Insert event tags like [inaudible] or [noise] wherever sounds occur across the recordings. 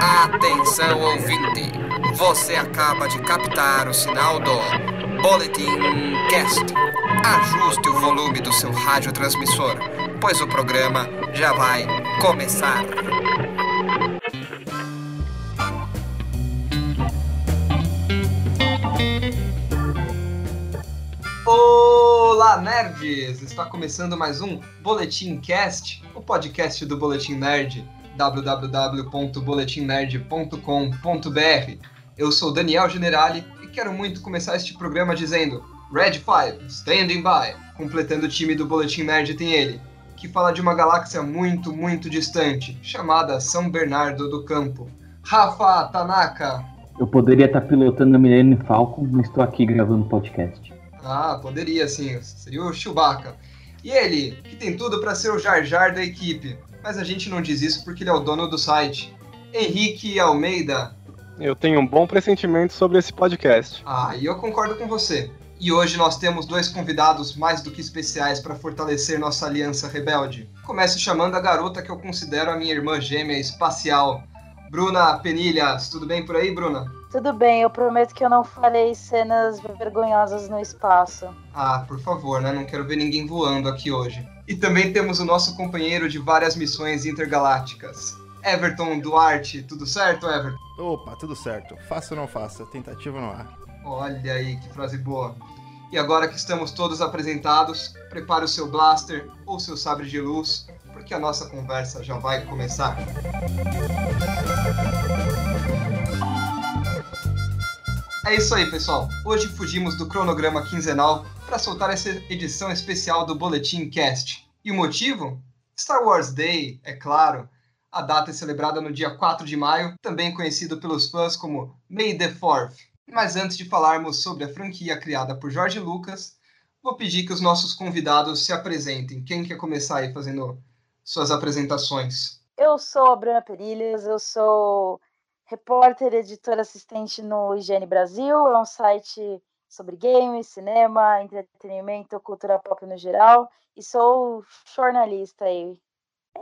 Atenção ouvinte, você acaba de captar o sinal do Boletim Cast. Ajuste o volume do seu radiotransmissor, pois o programa já vai começar. Olá, nerds! Está começando mais um Boletim Cast, o podcast do Boletim Nerd, www.boletimnerd.com.br. Eu sou Daniel Generali e quero muito começar este programa dizendo Red 5, standing by. Completando o time do Boletim Nerd tem ele, que fala de uma galáxia muito, muito distante, chamada São Bernardo do Campo. Rafa Tanaka! Eu poderia estar pilotando a Millennium Falcon, mas estou aqui gravando podcast. Ah, poderia sim, seria o Chewbacca. E ele, que tem tudo para ser o Jar Jar da equipe, mas a gente não diz isso porque ele é o dono do site. Henrique Almeida. Eu tenho um bom pressentimento sobre esse podcast. Ah, e eu concordo com você. E hoje nós temos dois convidados mais do que especiais para fortalecer nossa aliança rebelde. Começo chamando a garota que eu considero a minha irmã gêmea espacial, Bruna Penilhas. Tudo bem por aí, Bruna? Tudo bem, eu prometo que eu não farei cenas vergonhosas no espaço. Ah, por favor, né? Não quero ver ninguém voando aqui hoje. E também temos o nosso companheiro de várias missões intergalácticas, Everton Duarte. Tudo certo, Everton? Opa, tudo certo. Faça ou não faça, tentativa no ar. Olha aí que frase boa. E agora que estamos todos apresentados, prepare o seu blaster ou seu sabre de luz, porque a nossa conversa já vai começar. É isso aí, pessoal. Hoje fugimos do cronograma quinzenal para soltar essa edição especial do Boletim Cast. E o motivo? Star Wars Day, é claro. A data é celebrada no dia 4 de maio, também conhecido pelos fãs como May the 4th. Mas antes de falarmos sobre a franquia criada por George Lucas, vou pedir que os nossos convidados se apresentem. Quem quer começar aí fazendo suas apresentações? Eu sou a Bruna Perilhas, eu sou repórter, editor assistente no Higiene Brasil, é um site sobre games, cinema, entretenimento, cultura pop no geral, e sou jornalista aí.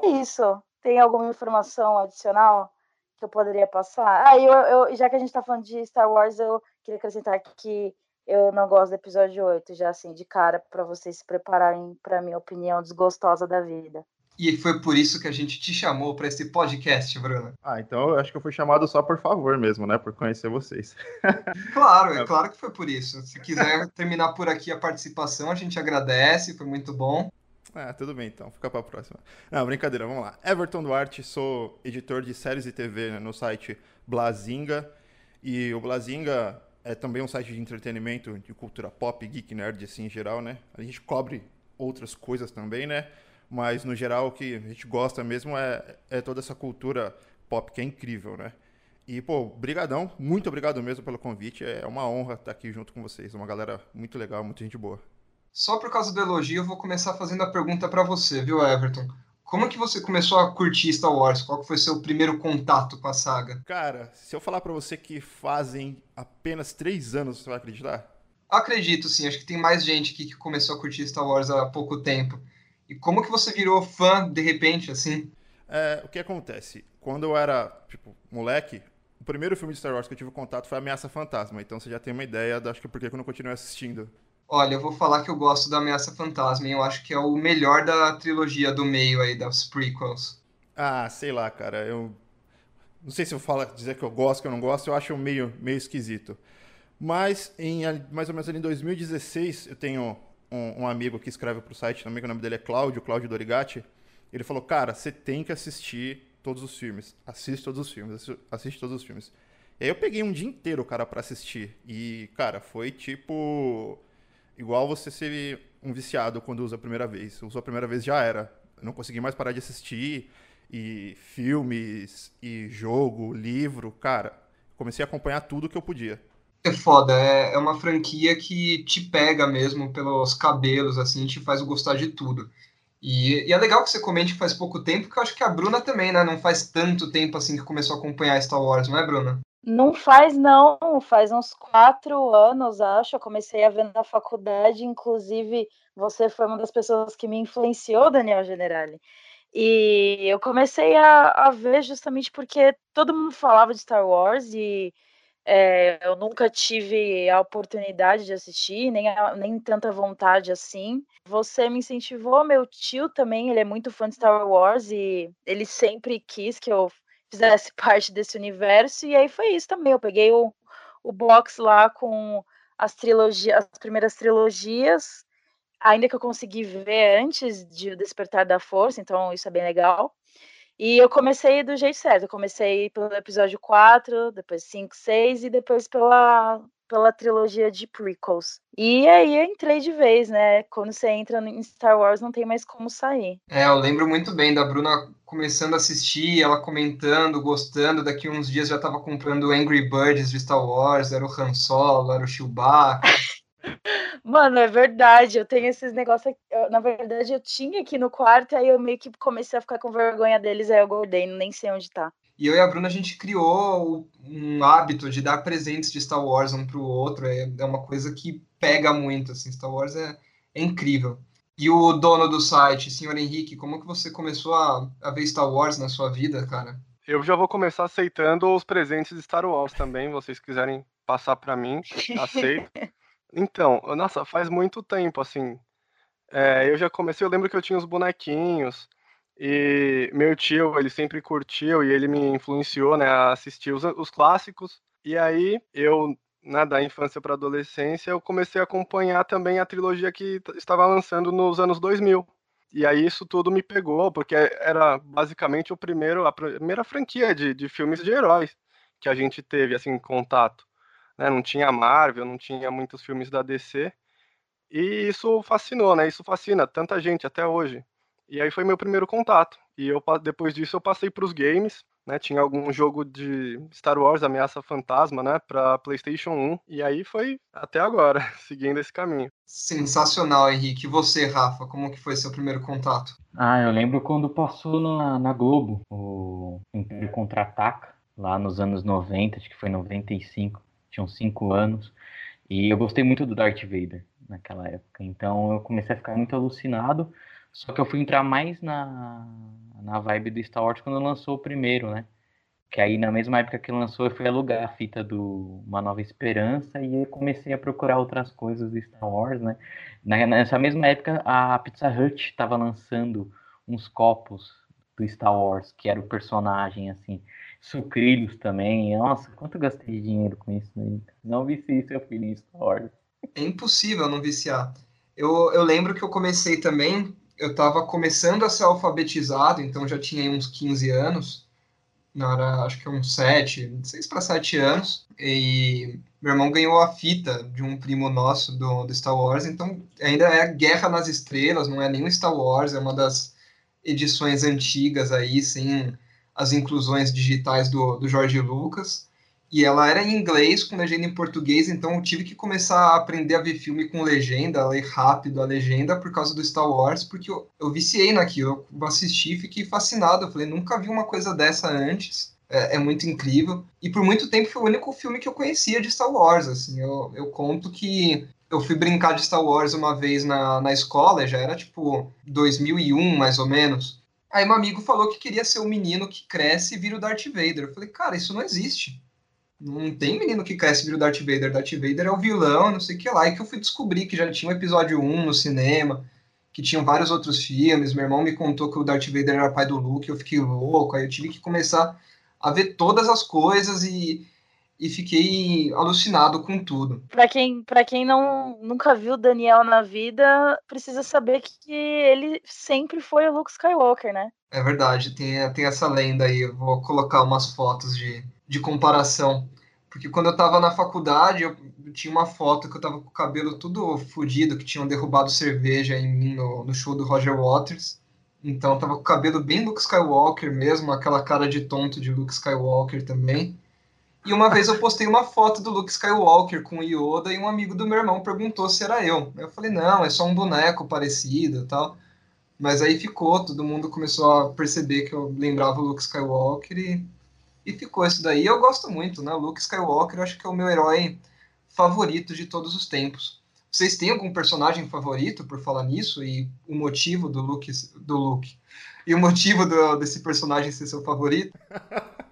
É isso. Tem alguma informação adicional que eu poderia passar? Ah, eu, eu já que a gente está falando de Star Wars, eu queria acrescentar que eu não gosto do episódio 8, já assim, de cara, para vocês se prepararem para minha opinião desgostosa da vida. E foi por isso que a gente te chamou para esse podcast, Bruna. Ah, então eu acho que eu fui chamado só por favor mesmo, né? Por conhecer vocês. [laughs] claro, é claro que foi por isso. Se quiser [laughs] terminar por aqui a participação, a gente agradece, foi muito bom. Ah, tudo bem então, fica para a próxima. Não, brincadeira, vamos lá. Everton Duarte, sou editor de séries e TV né, no site Blazinga. E o Blazinga é também um site de entretenimento, de cultura pop, geek, nerd, assim, em geral, né? A gente cobre outras coisas também, né? Mas no geral o que a gente gosta mesmo é, é toda essa cultura pop que é incrível, né? E, pô, brigadão, muito obrigado mesmo pelo convite, é uma honra estar aqui junto com vocês, uma galera muito legal, muita gente boa. Só por causa do elogio, eu vou começar fazendo a pergunta para você, viu, Everton? Como que você começou a curtir Star Wars? Qual foi seu primeiro contato com a saga? Cara, se eu falar para você que fazem apenas três anos, você vai acreditar? Acredito, sim. Acho que tem mais gente aqui que começou a curtir Star Wars há pouco tempo. E como que você virou fã de repente, assim? É, o que acontece? Quando eu era, tipo, moleque, o primeiro filme de Star Wars que eu tive contato foi Ameaça Fantasma. Então você já tem uma ideia, acho que por que eu não continuei assistindo. Olha, eu vou falar que eu gosto da Ameaça Fantasma, e eu acho que é o melhor da trilogia do meio aí, das prequels. Ah, sei lá, cara, eu... Não sei se eu falo, dizer que eu gosto, que eu não gosto, eu acho meio, meio esquisito. Mas, em mais ou menos ali em 2016, eu tenho um, um amigo que escreve para o site também, que o nome dele é Cláudio, Cláudio Dorigatti, ele falou, cara, você tem que assistir todos os filmes. Assiste todos os filmes, assiste todos os filmes. E aí eu peguei um dia inteiro, cara, para assistir. E, cara, foi tipo. Igual você ser um viciado quando usa a primeira vez. Usou a primeira vez já era. Eu não consegui mais parar de assistir. E filmes, e jogo, livro, cara. Comecei a acompanhar tudo que eu podia. É foda, é, é uma franquia que te pega mesmo pelos cabelos, assim, te faz gostar de tudo. E, e, é legal que você comente que faz pouco tempo, porque eu acho que a Bruna também, né? Não faz tanto tempo assim que começou a acompanhar Star Wars, não é, Bruna? Não faz, não. Faz uns quatro anos, acho. Eu comecei a ver na faculdade, inclusive você foi uma das pessoas que me influenciou, Daniel Generali. E eu comecei a, a ver justamente porque todo mundo falava de Star Wars e é, eu nunca tive a oportunidade de assistir, nem, nem tanta vontade assim. Você me incentivou, meu tio também, ele é muito fã de Star Wars e ele sempre quis que eu fizesse [laughs] parte desse universo, e aí foi isso também. Eu peguei o, o box lá com as trilogias, as primeiras trilogias, ainda que eu consegui ver antes de Despertar da Força, então isso é bem legal. E eu comecei do jeito certo. Eu comecei pelo episódio 4, depois 5, 6 e depois pela, pela trilogia de prequels. E aí eu entrei de vez, né? Quando você entra em Star Wars, não tem mais como sair. É, eu lembro muito bem da Bruna começando a assistir, ela comentando, gostando. Daqui uns dias já tava comprando Angry Birds de Star Wars, era o Han Solo, era o Chewbacca. [laughs] Mano, é verdade. Eu tenho esses negócios. Eu, na verdade, eu tinha aqui no quarto, aí eu meio que comecei a ficar com vergonha deles, aí eu guardei, nem sei onde tá. E eu e a Bruna, a gente criou um hábito de dar presentes de Star Wars um pro outro. É, é uma coisa que pega muito, assim. Star Wars é, é incrível. E o dono do site, senhor Henrique, como que você começou a, a ver Star Wars na sua vida, cara? Eu já vou começar aceitando os presentes de Star Wars também, vocês quiserem passar para mim, aceito. [laughs] Então, nossa, faz muito tempo, assim. É, eu já comecei, eu lembro que eu tinha os bonequinhos, e meu tio, ele sempre curtiu e ele me influenciou, né, a assistir os, os clássicos. E aí, eu, né, da infância para adolescência, eu comecei a acompanhar também a trilogia que estava lançando nos anos 2000. E aí isso tudo me pegou, porque era basicamente o primeiro, a primeira franquia de, de filmes de heróis que a gente teve, assim, contato né? Não tinha Marvel, não tinha muitos filmes da DC. E isso fascinou, né? Isso fascina tanta gente até hoje. E aí foi meu primeiro contato. E eu depois disso eu passei para os games, né? Tinha algum jogo de Star Wars Ameaça Fantasma, né, para PlayStation 1, e aí foi até agora, [laughs] seguindo esse caminho. Sensacional, Henrique. E você, Rafa, como que foi seu primeiro contato? Ah, eu lembro quando passou na, na Globo o Império Contra-Ataca, lá nos anos 90, acho que foi 95 tinham cinco anos, e eu gostei muito do Darth Vader naquela época. Então eu comecei a ficar muito alucinado, só que eu fui entrar mais na, na vibe do Star Wars quando lançou o primeiro, né? Que aí na mesma época que lançou eu fui alugar a fita do Uma Nova Esperança e eu comecei a procurar outras coisas do Star Wars, né? Nessa mesma época a Pizza Hut estava lançando uns copos do Star Wars, que era o personagem, assim sucrilhos também. Nossa, quanto eu gastei de dinheiro com isso aí. Não vici seu filho em Star Wars. É impossível não viciar. Eu, eu lembro que eu comecei também, eu estava começando a ser alfabetizado, então já tinha uns 15 anos, não era, acho que uns 7, 6 para 7 anos, e meu irmão ganhou a fita de um primo nosso do, do Star Wars, então ainda é Guerra nas Estrelas, não é o Star Wars, é uma das edições antigas aí, sem as inclusões digitais do, do Jorge Lucas. E ela era em inglês, com legenda em português, então eu tive que começar a aprender a ver filme com legenda, a ler rápido a legenda por causa do Star Wars, porque eu, eu viciei naquilo. Eu assisti e fiquei fascinado. Eu falei, nunca vi uma coisa dessa antes. É, é, muito incrível. E por muito tempo foi o único filme que eu conhecia de Star Wars. Assim, eu, eu conto que eu fui brincar de Star Wars uma vez na, na escola, já era tipo 2001 mais ou menos. Aí meu amigo falou que queria ser o menino que cresce e vira o Darth Vader. Eu falei, cara, isso não existe. Não tem menino que cresce e vira o Darth Vader. Darth Vader é o vilão, não sei o que lá. E que eu fui descobrir que já tinha o episódio 1 no cinema, que tinham vários outros filmes. Meu irmão me contou que o Darth Vader era pai do Luke, eu fiquei louco. Aí eu tive que começar a ver todas as coisas e, e fiquei alucinado com tudo. Para quem, pra quem não, nunca viu Daniel na vida, precisa saber que ele sempre foi o Luke Skywalker, né? É verdade, tem, tem essa lenda aí. Eu vou colocar umas fotos de, de comparação. Porque quando eu tava na faculdade, eu tinha uma foto que eu tava com o cabelo tudo fodido, que tinham derrubado cerveja em mim no, no show do Roger Waters. Então eu tava com o cabelo bem Luke Skywalker mesmo, aquela cara de tonto de Luke Skywalker também. E uma vez eu postei uma foto do Luke Skywalker com o Yoda e um amigo do meu irmão perguntou se era eu. Eu falei, não, é só um boneco parecido e tal. Mas aí ficou, todo mundo começou a perceber que eu lembrava o Luke Skywalker e, e ficou isso daí. Eu gosto muito, né? O Luke Skywalker eu acho que é o meu herói favorito de todos os tempos. Vocês têm algum personagem favorito por falar nisso e o motivo do look do look e o motivo do, desse personagem ser seu favorito? [laughs]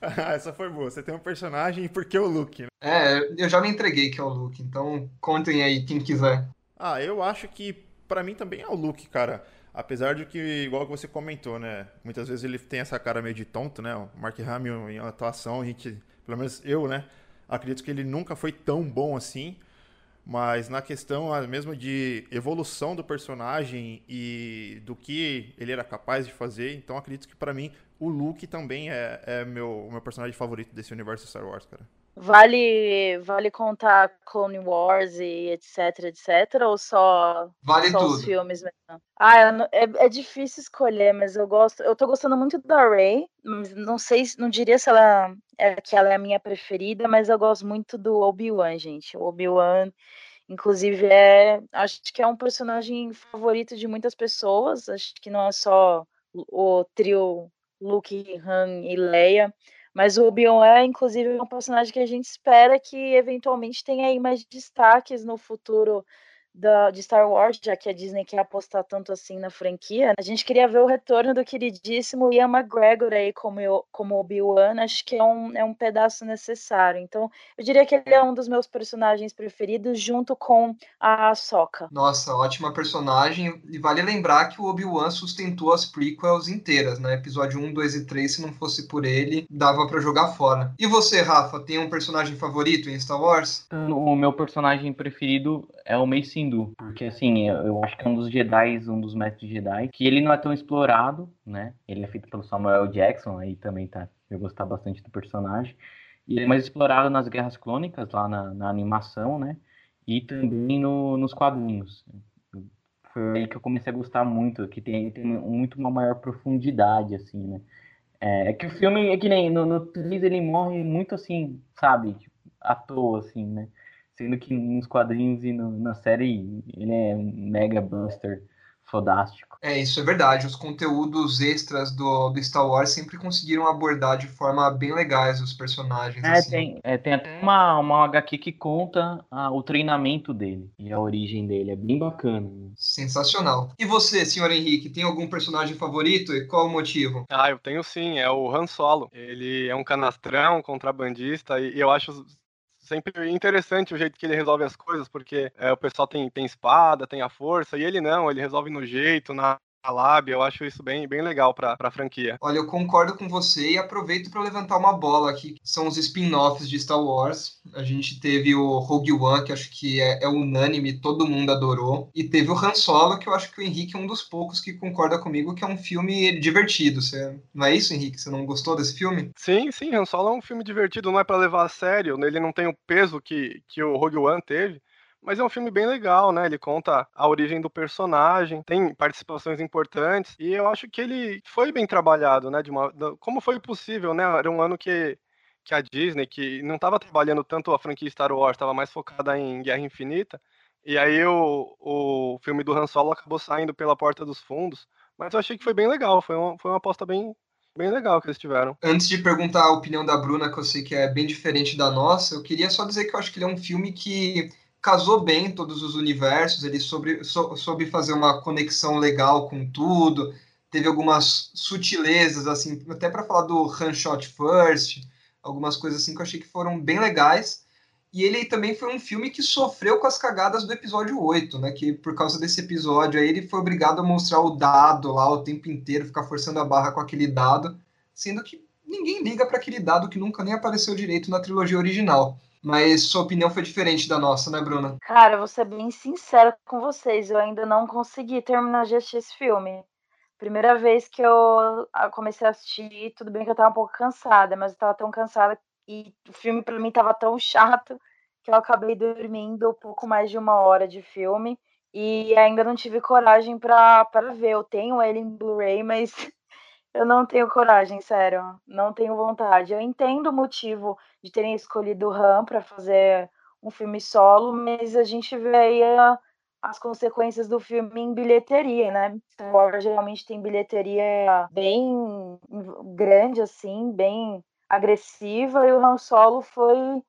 [laughs] Essa foi boa. Você tem um personagem e por que o Luke? Né? É, eu já me entreguei que é o Luke, então contem aí quem quiser. Ah, eu acho que para mim também é o Luke, cara. Apesar de que, igual que você comentou, né? Muitas vezes ele tem essa cara meio de tonto, né? O Mark Hamill em atuação, a gente, pelo menos eu, né? Acredito que ele nunca foi tão bom assim. Mas na questão mesmo de evolução do personagem e do que ele era capaz de fazer, então acredito que para mim o Luke também é, é meu, meu personagem favorito desse universo Star Wars, cara. Vale, vale contar Clone Wars e etc, etc, ou só, vale só tudo. os filmes mesmo? Ah, é, é difícil escolher, mas eu gosto, eu tô gostando muito da Rey, não sei, não diria se ela é que ela é a minha preferida, mas eu gosto muito do Obi-Wan, gente. O Obi-Wan, inclusive, é, acho que é um personagem favorito de muitas pessoas, acho que não é só o trio Luke, Han e Leia, mas o Obi-Wan é, inclusive, um personagem que a gente espera que eventualmente tenha aí mais destaques no futuro da, de Star Wars, já que a Disney quer apostar tanto assim na franquia. A gente queria ver o retorno do queridíssimo Ian McGregor aí como, como Obi-Wan, acho que é um, é um pedaço necessário. Então, eu diria que ele é um dos meus personagens preferidos, junto com a Ahsoka. Nossa, ótima personagem. E vale lembrar que o Obi-Wan sustentou as prequels inteiras, né? Episódio 1, 2 e 3, se não fosse por ele, dava para jogar fora. E você, Rafa, tem um personagem favorito em Star Wars? O meu personagem preferido é o Mace Porque assim, eu acho que é um dos Jedi, um dos mestres Jedi, que ele não é tão explorado, né? Ele é feito pelo Samuel Jackson, aí também tá, eu gostar bastante do personagem. E ele é mais explorado nas Guerras Clônicas, lá na, na animação, né? E também no, nos quadrinhos. Foi aí que eu comecei a gostar muito, que tem, tem muito uma maior profundidade, assim, né? É, é que o filme, é que nem no, no 3 ele morre muito assim, sabe? Tipo, à toa, assim, né? Sendo que nos quadrinhos e no, na série ele é um mega buster fodástico. É, isso é verdade. Os conteúdos extras do, do Star Wars sempre conseguiram abordar de forma bem legais os personagens. É, assim. tem, é, tem até uma, uma HQ que conta ah, o treinamento dele e a origem dele. É bem bacana. Né? Sensacional. E você, senhor Henrique, tem algum personagem favorito e qual o motivo? Ah, eu tenho sim. É o Han Solo. Ele é um canastrão, contrabandista e eu acho sempre interessante o jeito que ele resolve as coisas, porque é, o pessoal tem, tem espada, tem a força, e ele não, ele resolve no jeito, na, a lábia, eu acho isso bem, bem legal para a franquia. Olha, eu concordo com você e aproveito para levantar uma bola aqui, que são os spin-offs de Star Wars. A gente teve o Rogue One, que acho que é, é, unânime, todo mundo adorou. E teve o Han Solo, que eu acho que o Henrique é um dos poucos que concorda comigo que é um filme divertido. Você, não é isso, Henrique? Você não gostou desse filme? Sim, sim, Han Solo é um filme divertido, não é para levar a sério, ele não tem o peso que, que o Rogue One teve. Mas é um filme bem legal, né? Ele conta a origem do personagem, tem participações importantes, e eu acho que ele foi bem trabalhado, né? De uma, como foi possível, né? Era um ano que, que a Disney, que não estava trabalhando tanto a franquia Star Wars, estava mais focada em Guerra Infinita, e aí o, o filme do Han Solo acabou saindo pela porta dos fundos, mas eu achei que foi bem legal, foi uma, foi uma aposta bem, bem legal que eles tiveram. Antes de perguntar a opinião da Bruna, que eu sei que é bem diferente da nossa, eu queria só dizer que eu acho que ele é um filme que casou bem todos os universos, ele soube, sou, soube fazer uma conexão legal com tudo, teve algumas sutilezas, assim, até para falar do Shot First, algumas coisas assim que eu achei que foram bem legais. E ele também foi um filme que sofreu com as cagadas do episódio 8, né? Que por causa desse episódio aí ele foi obrigado a mostrar o dado lá o tempo inteiro, ficar forçando a barra com aquele dado, sendo que ninguém liga para aquele dado que nunca nem apareceu direito na trilogia original. Mas sua opinião foi diferente da nossa, né, Bruna? Cara, vou ser bem sincera com vocês. Eu ainda não consegui terminar de assistir esse filme. Primeira vez que eu comecei a assistir, tudo bem que eu tava um pouco cansada, mas eu tava tão cansada e o filme para mim tava tão chato que eu acabei dormindo pouco mais de uma hora de filme e ainda não tive coragem para ver. Eu tenho ele em Blu-ray, mas eu não tenho coragem, sério. Não tenho vontade. Eu entendo o motivo de terem escolhido o Han para fazer um filme solo, mas a gente vê aí as consequências do filme em bilheteria, né? Star Wars geralmente tem bilheteria bem grande, assim, bem agressiva, e o Han Solo foi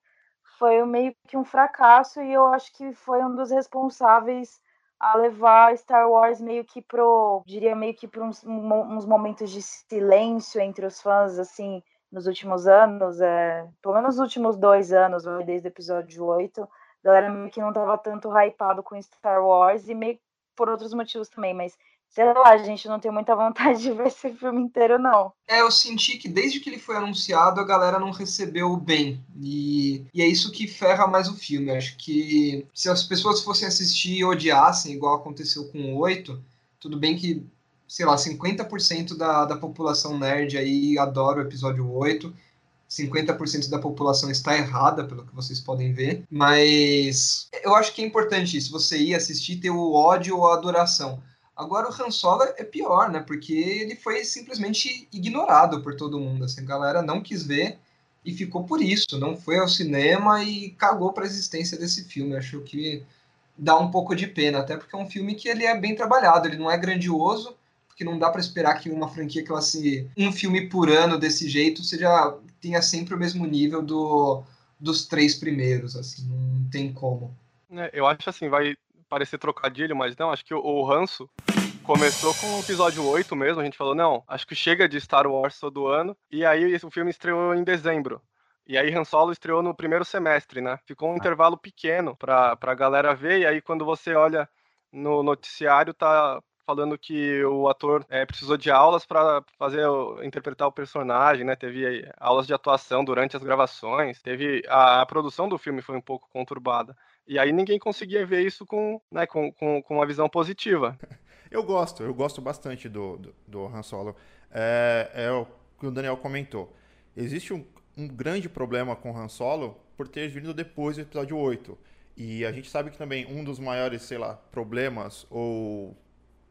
foi meio que um fracasso e eu acho que foi um dos responsáveis a levar Star Wars meio que pro, diria meio que para uns, uns momentos de silêncio entre os fãs, assim, nos últimos anos, é, pelo menos nos últimos dois anos, desde o episódio 8, a galera meio que não tava tanto hypado com Star Wars e meio por outros motivos também, mas sei lá, gente não tem muita vontade de ver esse filme inteiro, não. É, eu senti que desde que ele foi anunciado, a galera não recebeu bem. E, e é isso que ferra mais o filme. Acho que se as pessoas fossem assistir e odiassem, igual aconteceu com o 8, tudo bem que, sei lá, 50% da, da população nerd aí adora o episódio 8. 50% da população está errada, pelo que vocês podem ver. Mas eu acho que é importante isso, você ir assistir ter o ódio ou a adoração Agora o Han Solo é pior, né? Porque ele foi simplesmente ignorado por todo mundo. Assim, a galera não quis ver e ficou por isso. Não foi ao cinema e cagou para a existência desse filme. Acho que dá um pouco de pena, até porque é um filme que ele é bem trabalhado. Ele não é grandioso, porque não dá para esperar que uma franquia que ela se um filme por ano desse jeito seja tenha sempre o mesmo nível do dos três primeiros. Assim, não tem como. É, eu acho assim, vai parecer trocadilho, mas não, acho que o, o ranço começou com o episódio 8 mesmo, a gente falou, não, acho que chega de Star Wars todo ano, e aí o filme estreou em dezembro. E aí Han Solo estreou no primeiro semestre, né? Ficou um ah. intervalo pequeno pra, pra galera ver, e aí quando você olha no noticiário, tá falando que o ator é, precisou de aulas para fazer interpretar o personagem, né? Teve aulas de atuação durante as gravações, teve a, a produção do filme foi um pouco conturbada. E aí ninguém conseguia ver isso com, né, com, com, com uma visão positiva. [laughs] Eu gosto, eu gosto bastante do, do, do Han Solo. É, é o que o Daniel comentou. Existe um, um grande problema com Han Solo por ter vindo depois do episódio 8. E a gente sabe que também um dos maiores, sei lá, problemas ou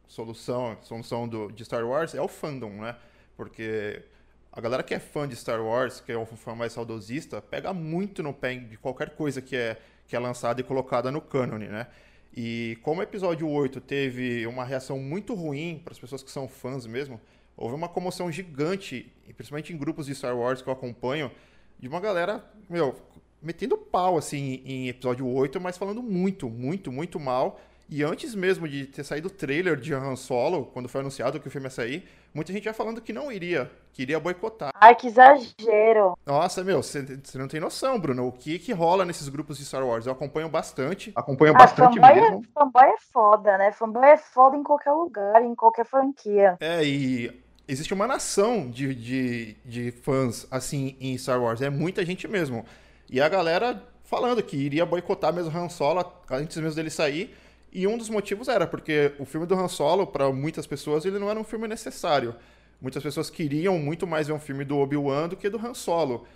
solução, solução do, de Star Wars é o fandom, né? Porque a galera que é fã de Star Wars, que é um fã mais saudosista, pega muito no pé de qualquer coisa que é que é lançada e colocada no cânone, né? E como o episódio 8 teve uma reação muito ruim para as pessoas que são fãs mesmo, houve uma comoção gigante, principalmente em grupos de Star Wars que eu acompanho, de uma galera, meu, metendo pau assim em episódio 8, mas falando muito, muito, muito mal e antes mesmo de ter saído o trailer de Han Solo, quando foi anunciado que o filme ia sair, muita gente já falando que não iria, que iria boicotar. Ai, que exagero! Nossa, meu, você não tem noção, Bruno. O que que rola nesses grupos de Star Wars? Eu acompanho bastante. Acompanho ah, bastante fanboy é- mesmo. É, fanboy é foda, né? Fanboy é foda em qualquer lugar, em qualquer franquia. É, e existe uma nação de, de, de fãs, assim, em Star Wars. É muita gente mesmo. E a galera falando que iria boicotar mesmo Han Solo antes mesmo dele sair e um dos motivos era porque o filme do Han Solo, para muitas pessoas, ele não era um filme necessário. Muitas pessoas queriam muito mais ver um filme do Obi-Wan do que do Han Solo.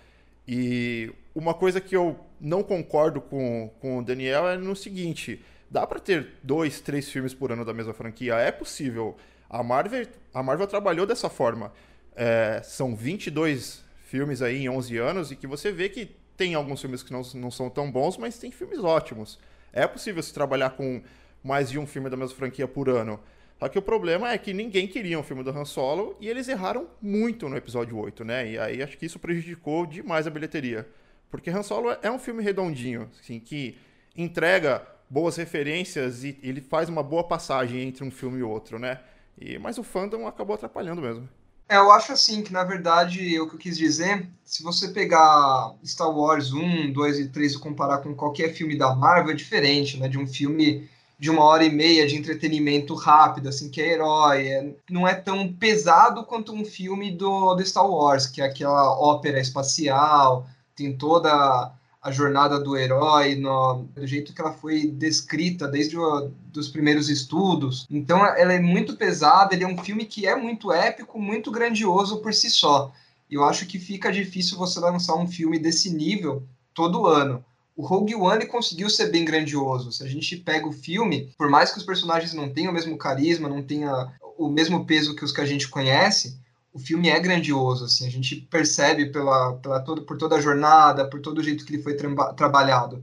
E uma coisa que eu não concordo com, com o Daniel é no seguinte: dá para ter dois, três filmes por ano da mesma franquia? É possível. A Marvel, a Marvel trabalhou dessa forma. É, são 22 filmes aí em 11 anos e que você vê que tem alguns filmes que não, não são tão bons, mas tem filmes ótimos. É possível se trabalhar com mais de um filme da mesma franquia por ano. Só que o problema é que ninguém queria um filme do Han Solo e eles erraram muito no episódio 8, né? E aí acho que isso prejudicou demais a bilheteria. Porque Han Solo é um filme redondinho, assim, que entrega boas referências e ele faz uma boa passagem entre um filme e outro, né? E, mas o fandom acabou atrapalhando mesmo. É, eu acho assim que, na verdade, o que eu quis dizer, se você pegar Star Wars 1, 2 e 3 e comparar com qualquer filme da Marvel, é diferente, né? De um filme de uma hora e meia de entretenimento rápido, assim, que é herói. É, não é tão pesado quanto um filme do, do Star Wars, que é aquela ópera espacial, tem toda a jornada do herói, no, do jeito que ela foi descrita desde os primeiros estudos. Então ela é muito pesada, ele é um filme que é muito épico, muito grandioso por si só. Eu acho que fica difícil você lançar um filme desse nível todo ano o Rogue One conseguiu ser bem grandioso. Se a gente pega o filme, por mais que os personagens não tenham o mesmo carisma, não tenham o mesmo peso que os que a gente conhece, o filme é grandioso, assim, a gente percebe pela, pela todo, por toda a jornada, por todo o jeito que ele foi tra trabalhado.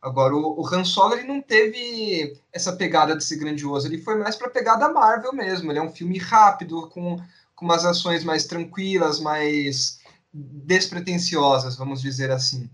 Agora, o, o Han Solo ele não teve essa pegada de ser grandioso, ele foi mais para a pegada Marvel mesmo. Ele é um filme rápido, com, com umas ações mais tranquilas, mais despretensiosas, vamos dizer assim.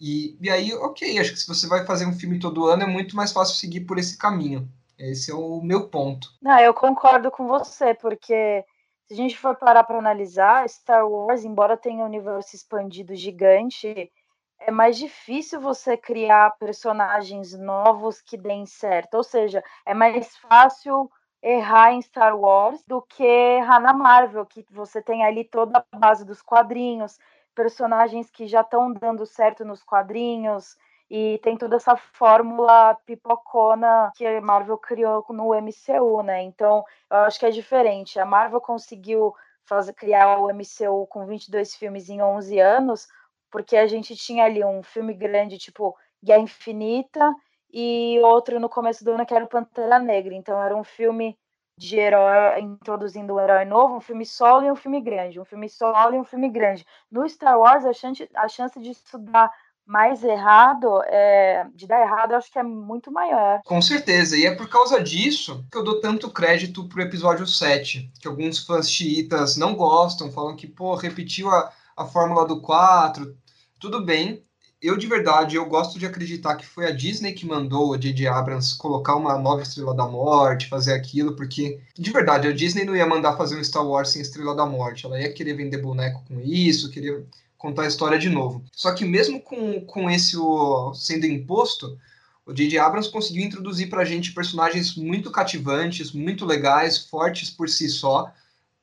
E, e aí, ok, acho que se você vai fazer um filme todo ano, é muito mais fácil seguir por esse caminho. Esse é o meu ponto. Não, eu concordo com você, porque se a gente for parar para analisar, Star Wars, embora tenha um universo expandido gigante, é mais difícil você criar personagens novos que deem certo. Ou seja, é mais fácil errar em Star Wars do que errar na Marvel, que você tem ali toda a base dos quadrinhos, personagens que já estão dando certo nos quadrinhos, e tem toda essa fórmula pipocona que a Marvel criou no MCU, né? Então, eu acho que é diferente. A Marvel conseguiu fazer, criar o MCU com 22 filmes em 11 anos, porque a gente tinha ali um filme grande, tipo Guerra Infinita, e outro no começo do ano que era o Pantera Negra. Então, era um filme de herói introduzindo um herói novo, um filme solo e um filme grande, um filme solo e um filme grande. No Star Wars, a chance, a chance disso dar mais errado, é, de dar errado, eu acho que é muito maior. Com certeza, e é por causa disso que eu dou tanto crédito pro episódio 7, que alguns fãs chiitas não gostam, falam que, pô, repetiu a, a fórmula do 4, tudo bem. Eu, de verdade, eu gosto de acreditar que foi a Disney que mandou o J.J. Abrams colocar uma nova Estrela da Morte, fazer aquilo, porque, de verdade, a Disney não ia mandar fazer um Star Wars sem Estrela da Morte. Ela ia querer vender boneco com isso, queria contar a história de novo. Só que mesmo com, com esse o, sendo imposto, o J.J. Abrams conseguiu introduzir para a gente personagens muito cativantes, muito legais, fortes por si só,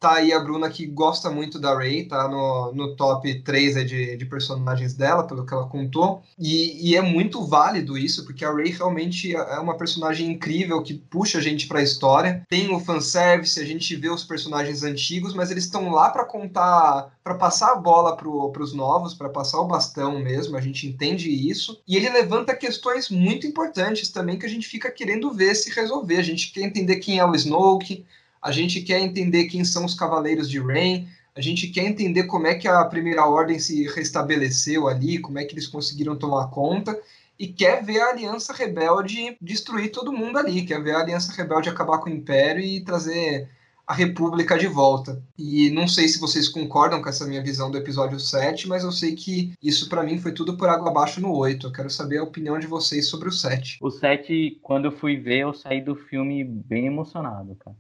Tá aí a Bruna que gosta muito da Ray, tá no, no top 3 é, de, de personagens dela, pelo que ela contou. E, e, é muito válido isso, porque a Ray realmente é uma personagem incrível que puxa a gente para a história. Tem o fanservice, a gente vê os personagens antigos, mas eles estão lá para contar, para passar a bola para os novos, para passar o bastão mesmo, a gente entende isso. E ele levanta questões muito importantes também que a gente fica querendo ver se resolver. A gente quer entender quem é o Snoke a gente quer entender quem são os Cavaleiros de Rain, a gente quer entender como é que a Primeira Ordem se restabeleceu ali, como é que eles conseguiram tomar conta, e quer ver a Aliança Rebelde destruir todo mundo ali, quer ver a Aliança Rebelde acabar com o Império e trazer a República de volta. E não sei se vocês concordam com essa minha visão do episódio 7, mas eu sei que isso para mim foi tudo por água abaixo no 8. Eu quero saber a opinião de vocês sobre o 7. O 7, quando eu fui ver, eu saí do filme bem emocionado, cara.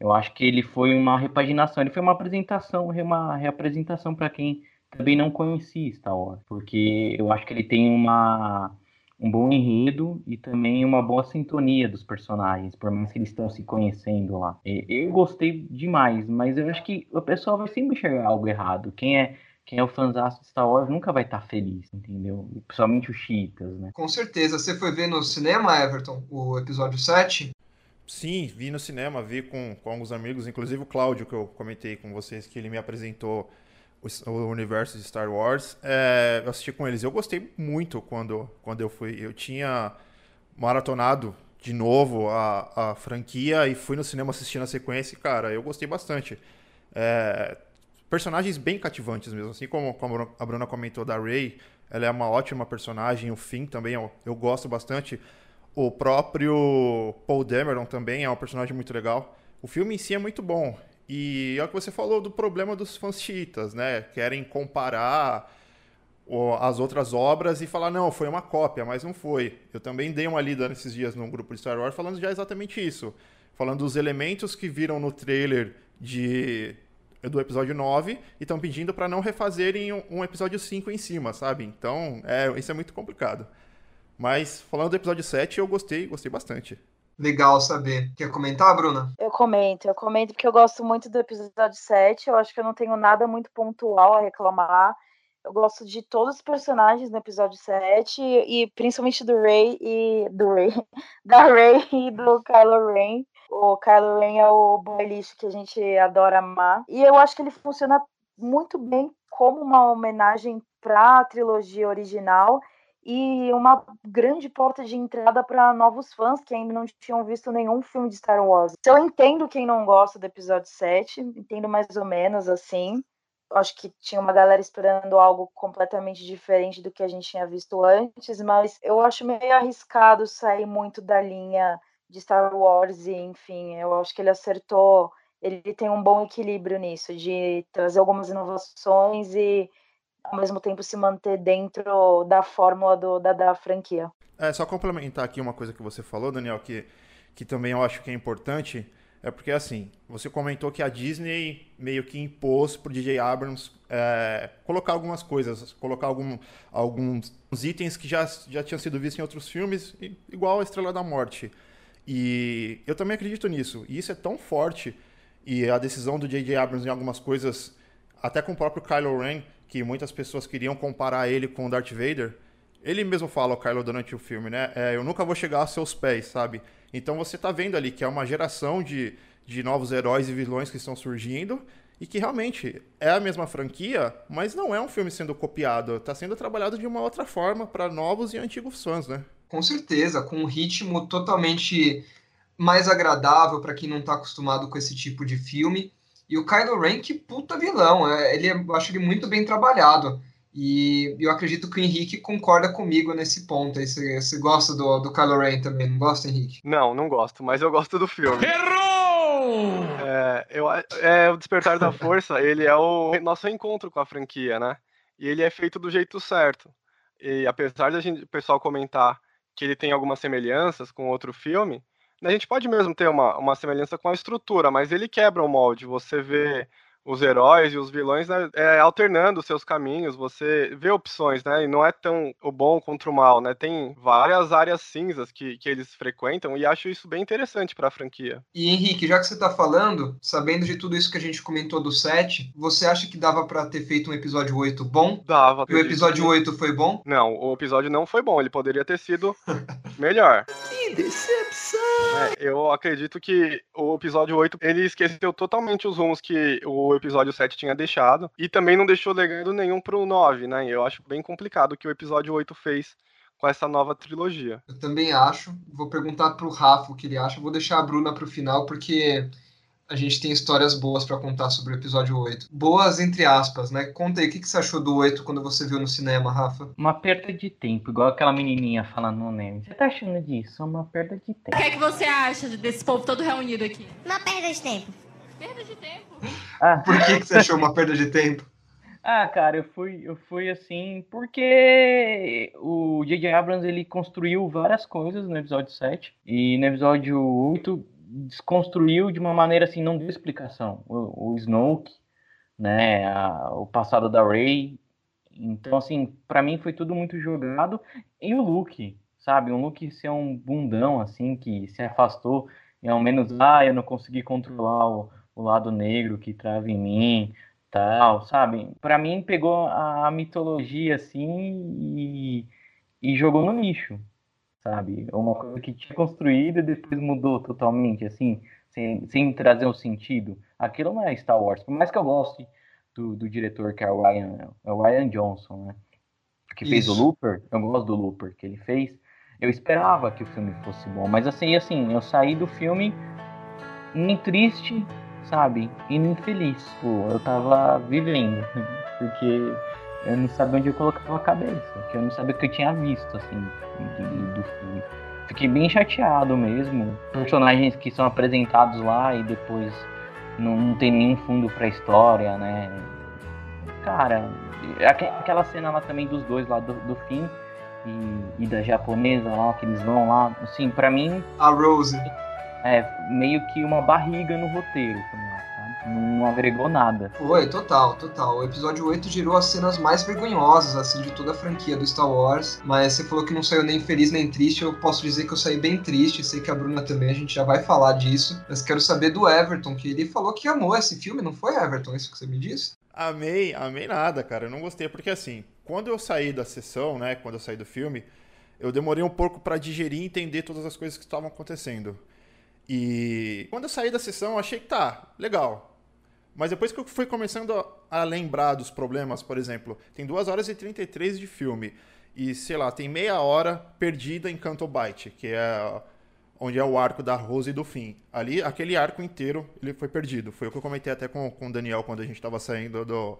Eu acho que ele foi uma repaginação, ele foi uma apresentação, uma reapresentação para quem também não conhecia Star Wars, porque eu acho que ele tem uma um bom enredo e também uma boa sintonia dos personagens, por mais que eles estão se conhecendo lá. Eu gostei demais, mas eu acho que o pessoal vai sempre enxergar algo errado. Quem é quem é o fãzão de Star Wars nunca vai estar feliz, entendeu? Principalmente os chiitas, né? Com certeza. Você foi ver no cinema, Everton, o episódio 7? Sim, vi no cinema, vi com, com alguns amigos, inclusive o Cláudio, que eu comentei com vocês, que ele me apresentou o, o universo de Star Wars. É, eu assisti com eles. Eu gostei muito quando, quando eu fui. Eu tinha maratonado de novo a, a franquia e fui no cinema assistindo a sequência e, cara, eu gostei bastante. É, personagens bem cativantes mesmo, assim como, como a Bruna comentou da Rey, ela é uma ótima personagem, o Finn também eu, eu gosto bastante. O próprio Paul Dameron também é um personagem muito legal. O filme em si é muito bom. E é o que você falou do problema dos fãs chiitas, né? Querem comparar as outras obras e falar, não, foi uma cópia, mas não foi. Eu também dei uma lida nesses dias num grupo de Star Wars falando já exatamente isso. Falando dos elementos que viram no trailer de do episódio 9 e estão pedindo para não refazerem um episódio 5 em cima, sabe? Então, é, isso é muito complicado. Mas falando do episódio 7, eu gostei, gostei bastante. Legal saber. Quer comentar, Bruna? Eu comento, eu comento porque eu gosto muito do episódio 7. Eu acho que eu não tenho nada muito pontual a reclamar. Eu gosto de todos os personagens no episódio 7 e principalmente do Ray e do Ray, [laughs] da Ray e do Kylo Ren. O Kylo Ren é o boy lixo que a gente adora amar. E eu acho que ele funciona muito bem como uma homenagem para a trilogia original e uma grande porta de entrada para novos fãs que ainda não tinham visto nenhum filme de Star Wars. Então, eu entendo quem não gosta do episódio 7, entendo mais ou menos assim. Acho que tinha uma galera esperando algo completamente diferente do que a gente tinha visto antes, mas eu acho meio arriscado sair muito da linha de Star Wars e, enfim, eu acho que ele acertou, ele tem um bom equilíbrio nisso, de trazer algumas inovações e ao mesmo tempo se manter dentro da fórmula do, da, da franquia. É, só complementar aqui uma coisa que você falou, Daniel, que, que também eu acho que é importante, é porque assim, você comentou que a Disney meio que impôs pro DJ Abrams é, colocar algumas coisas, colocar algum, alguns itens que já, já tinham sido vistos em outros filmes, igual a Estrela da Morte. E eu também acredito nisso. E isso é tão forte, e a decisão do J.J. Abrams em algumas coisas, até com o próprio Kylo Ren, que muitas pessoas queriam comparar ele com o Darth Vader, ele mesmo fala, o Kylo, durante o filme, né? É, eu nunca vou chegar aos seus pés, sabe? Então você tá vendo ali que é uma geração de, de novos heróis e vilões que estão surgindo e que realmente é a mesma franquia, mas não é um filme sendo copiado, está sendo trabalhado de uma outra forma para novos e antigos fãs, né? Com certeza, com um ritmo totalmente mais agradável para quem não está acostumado com esse tipo de filme. E o Kylo Ren, que puta vilão, é, ele, eu acho ele muito bem trabalhado. E eu acredito que o Henrique concorda comigo nesse ponto. Você, você gosta do, do Kylo Ren também, não gosta, Henrique? Não, não gosto, mas eu gosto do filme. Errou! É, eu, é, o Despertar da Força, [laughs] ele é o nosso encontro com a franquia, né? E ele é feito do jeito certo. E apesar de gente, o pessoal comentar que ele tem algumas semelhanças com outro filme, a gente pode mesmo ter uma, uma semelhança com a estrutura, mas ele quebra o molde. Você vê os heróis e os vilões né, é, alternando seus caminhos, você vê opções, né? E não é tão o bom contra o mal, né? Tem várias áreas cinzas que, que eles frequentam e acho isso bem interessante para a franquia. E Henrique, já que você está falando, sabendo de tudo isso que a gente comentou do 7, você acha que dava para ter feito um episódio 8 bom? Dava. E o episódio 8 foi bom? Não, o episódio não foi bom, ele poderia ter sido melhor. que decepção! É, eu acredito que o episódio 8, ele esqueceu totalmente os rumos que o episódio 7 tinha deixado. E também não deixou legado nenhum pro 9, né? Eu acho bem complicado o que o episódio 8 fez com essa nova trilogia. Eu também acho. Vou perguntar pro Rafa o que ele acha. Vou deixar a Bruna pro final, porque a gente tem histórias boas para contar sobre o episódio 8. Boas entre aspas, né? Conta aí, o que, que você achou do 8 quando você viu no cinema, Rafa? Uma perda de tempo, igual aquela menininha falando no meme. Você tá achando disso? Uma perda de tempo. O que é que você acha desse povo todo reunido aqui? Uma perda de tempo. Perda de tempo? Ah. Por que, que você achou uma perda de tempo? [laughs] Ah, cara, eu fui, eu fui assim, porque o J.J. Abrams ele construiu várias coisas no episódio 7 e no episódio 8 desconstruiu de uma maneira assim, não deu explicação. O, o Snoke, né, a, o passado da Rey. Então, assim, para mim foi tudo muito jogado. E o Luke, sabe? Um Luke ser um bundão, assim, que se afastou e ao menos, ah, eu não consegui controlar o, o lado negro que trava em mim, tal, sabe? Para mim pegou a, a mitologia assim e, e jogou no lixo, sabe? Uma coisa que tinha construído e depois mudou totalmente, assim, sem, sem trazer um sentido. Aquilo não é Star Wars, por mais que eu goste do, do diretor que é o Ryan, é o Ryan Johnson, né? Que fez Isso. o Looper, eu gosto do Looper que ele fez. Eu esperava que o filme fosse bom, mas assim, assim, eu saí do filme nem triste, sabe? E nem feliz. Pô, eu tava vivendo, [laughs] porque eu não sabia onde eu colocava a cabeça, que eu não sabia o que eu tinha visto, assim, do, do filme. Fiquei bem chateado mesmo. Personagens que são apresentados lá e depois não, não tem nenhum fundo pra história, né? Cara, aquela cena lá também dos dois lá do, do fim e, e, da japonesa lá, que eles vão lá, assim, pra mim. A Rose. É, meio que uma barriga no roteiro não agregou nada. Foi, total, total. O episódio 8 gerou as cenas mais vergonhosas, assim, de toda a franquia do Star Wars. Mas você falou que não saiu nem feliz nem triste. Eu posso dizer que eu saí bem triste. Sei que a Bruna também, a gente já vai falar disso. Mas quero saber do Everton, que ele falou que amou esse filme, não foi, Everton? Isso que você me disse? Amei, amei nada, cara. Eu não gostei, porque assim, quando eu saí da sessão, né, quando eu saí do filme, eu demorei um pouco para digerir e entender todas as coisas que estavam acontecendo. E quando eu saí da sessão, eu achei que tá, legal. Mas depois que eu fui começando a, lembrar dos problemas, por exemplo, tem 2 horas e 33 de filme. E, sei lá, tem meia hora perdida em Canto Bight, que é onde é o arco da Rose e do fim. Ali, aquele arco inteiro, ele foi perdido. Foi o que eu comentei até com, com o Daniel quando a gente estava saindo do,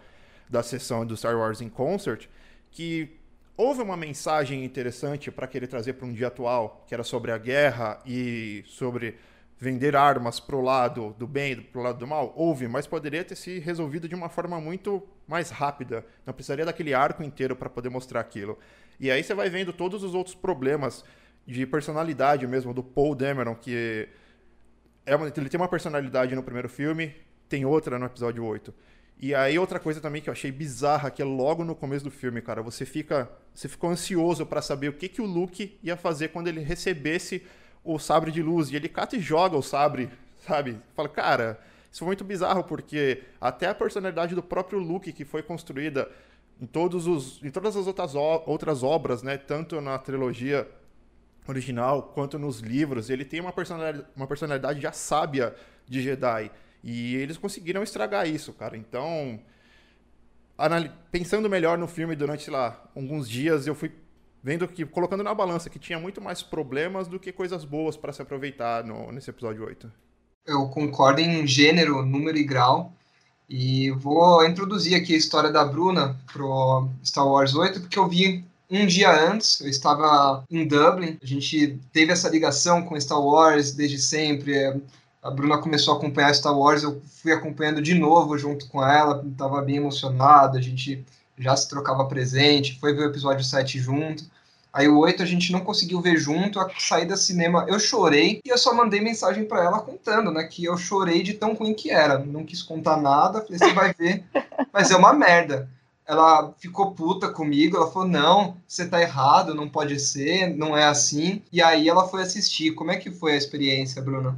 da sessão do Star Wars in Concert, que houve uma mensagem interessante para querer trazer para um dia atual, que era sobre a guerra e sobre vender armas pro lado do bem pro lado do mal? Houve, mas poderia ter se resolvido de uma forma muito mais rápida. Não precisaria daquele arco inteiro para poder mostrar aquilo. E aí você vai vendo todos os outros problemas de personalidade mesmo do Paul Dameron, que é uma, ele tem uma personalidade no primeiro filme, tem outra no episódio 8. E aí outra coisa também que eu achei bizarra, que é logo no começo do filme, cara, você fica, você ficou ansioso para saber o que que o Luke ia fazer quando ele recebesse o sabre de luz e ele cata e joga o sabre, sabe? Fala, cara, isso foi muito bizarro porque até a personalidade do próprio Luke que foi construída em todos os em todas as outras, outras obras, né, tanto na trilogia original quanto nos livros, ele tem uma personalidade, uma personalidade já sábia de Jedi. E eles conseguiram estragar isso, cara. Então, pensando melhor no filme durante, sei lá, alguns dias, eu fui vendo que, colocando na balança, que tinha muito mais problemas do que coisas boas para se aproveitar no, nesse episódio 8. Eu concordo em gênero, número e grau. E vou introduzir aqui a história da Bruna pro Star Wars 8, porque eu vi um dia antes, eu estava em Dublin, a gente teve essa ligação com Star Wars desde sempre, a Bruna começou a acompanhar Star Wars, eu fui acompanhando de novo junto com ela, estava bem emocionado, a gente já se trocava presente, foi ver o episódio 7 junto. Aí o 8 a gente não conseguiu ver junto, a saída cinema eu chorei e eu só mandei mensagem para ela contando, né, que eu chorei de tão ruim que era. Não quis contar nada, falei, você vai ver, [laughs] mas é uma merda. Ela ficou puta comigo, ela falou, não, você tá errado, não pode ser, não é assim. E aí ela foi assistir. Como é que foi a experiência, Bruna?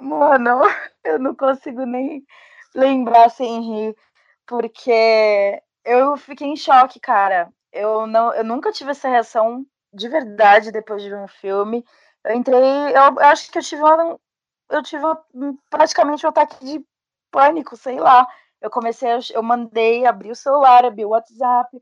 Mano, [laughs] eu não consigo nem lembrar sem rir, porque eu fiquei em choque, cara. Eu, não, eu nunca tive essa reação de verdade depois de ver um filme. Eu entrei, eu, eu acho que eu tive uma, eu tive uma, praticamente um ataque de pânico, sei lá. Eu comecei, eu mandei, abri o celular, abri o WhatsApp,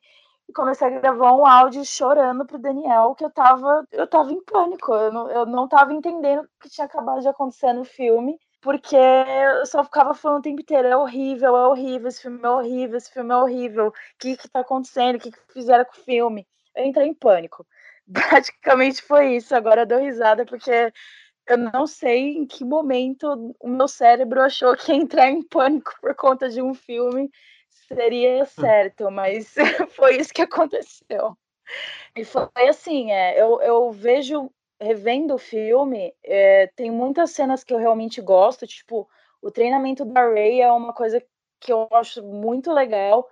e comecei a gravar um áudio chorando pro Daniel que eu tava, eu tava em pânico, eu não, eu não tava entendendo o que tinha acabado de acontecer no filme, porque eu só ficava falando o tempo inteiro, é horrível, é horrível, esse filme é horrível, esse filme é horrível, o que que tá acontecendo, o que que fizeram com o filme? Eu entrei em pânico. [laughs] Praticamente foi isso, agora eu dou risada porque eu não sei em que momento o meu cérebro achou que entrar em pânico por conta de um filme seria hum. certo, mas [laughs] foi isso que aconteceu. E foi assim, é, eu, eu vejo, revendo o filme, é, tem muitas cenas que eu realmente gosto, tipo, o treinamento da Ray é uma coisa que eu acho muito legal,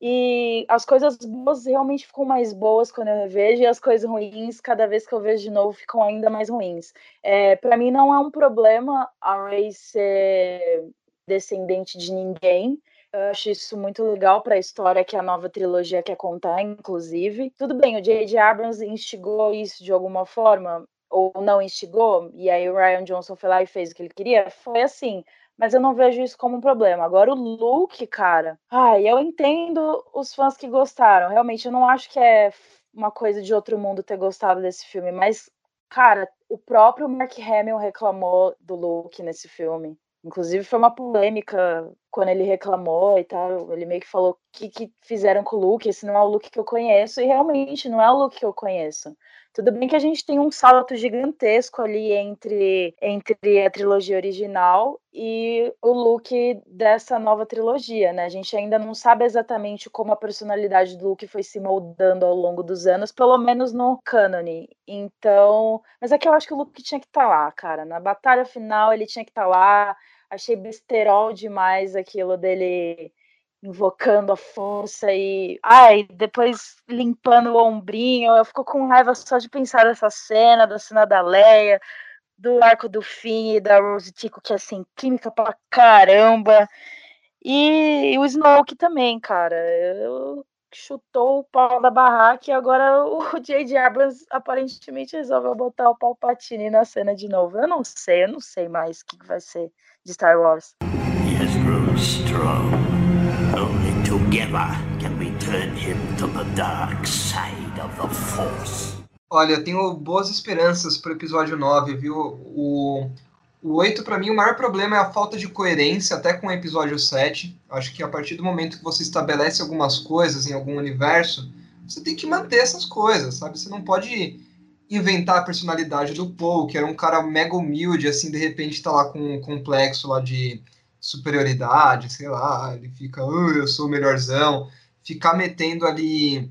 e as coisas boas realmente ficam mais boas quando eu revejo, e as coisas ruins, cada vez que eu vejo de novo, ficam ainda mais ruins. É, para mim não é um problema a Ray ser descendente de ninguém, eu acho isso muito legal para a história que a nova trilogia quer contar, inclusive. Tudo bem, o J.J. Abrams instigou isso de alguma forma, ou não instigou, e aí o Ryan Johnson foi lá e fez o que ele queria. Foi assim, mas eu não vejo isso como um problema. Agora, o Luke, cara, ai, eu entendo os fãs que gostaram. Realmente, eu não acho que é uma coisa de outro mundo ter gostado desse filme, mas, cara, o próprio Mark Hamill reclamou do Luke nesse filme. Inclusive foi uma polêmica quando ele reclamou e tal. Ele meio que falou o que, que fizeram com o Luke, esse não é o Luke que eu conheço, e realmente não é o Luke que eu conheço. Tudo bem que a gente tem um salto gigantesco ali entre, entre a trilogia original e o look dessa nova trilogia, né? A gente ainda não sabe exatamente como a personalidade do Luke foi se moldando ao longo dos anos, pelo menos no cânone. Então, mas é que eu acho que o Luke tinha que estar tá lá, cara. Na batalha final ele tinha que estar tá lá. Achei besterol demais aquilo dele invocando a força e ai, depois limpando o ombrinho. Eu fico com raiva só de pensar nessa cena, da cena da Leia, do arco do fim e da Rose Tico, que é assim, química pra caramba. E, e o Snoke também, cara. Eu chutou o pau da barraca e agora o [laughs] J.J. Abrams aparentemente resolveu botar o Palpatine na cena de novo. Eu não sei, eu não sei mais o que vai ser de Star Wars. He has grown strong. Together can we turn him to the dark side of the Force. Olha, eu tenho boas esperanças para o episódio 9, viu? O, o 8, para mim, o maior problema é a falta de coerência, até com o episódio 7. Acho que a partir do momento que você estabelece algumas coisas em algum universo, você tem que manter essas coisas, sabe? Você não pode inventar a personalidade do Paul, que era um cara mega humilde, assim, de repente tá lá com um complexo lá de superioridade, sei lá, ele fica, oh, eu sou o melhorzão, ficar metendo ali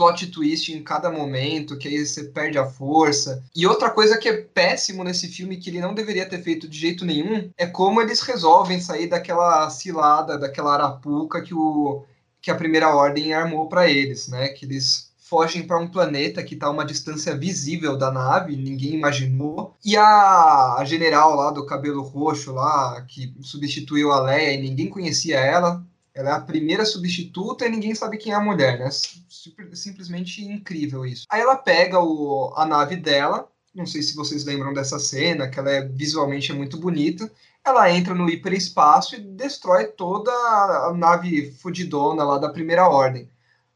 plot twist em cada momento, que aí você perde a força. E outra coisa que é péssimo nesse filme, que ele não deveria ter feito de jeito nenhum, é como eles resolvem sair daquela cilada, daquela arapuca que, o, que a Primeira Ordem armou para eles, né? Que eles fogem para um planeta que está a uma distância visível da nave, ninguém imaginou. E a, a general lá do cabelo roxo lá, que substituiu a Leia e ninguém conhecia ela, ela é a primeira substituta e ninguém sabe quem é a mulher, né? Simplesmente incrível isso. Aí ela pega o, a nave dela, não sei se vocês lembram dessa cena, que ela é visualmente é muito bonita. Ela entra no hiperespaço e destrói toda a nave fudidona lá da Primeira Ordem.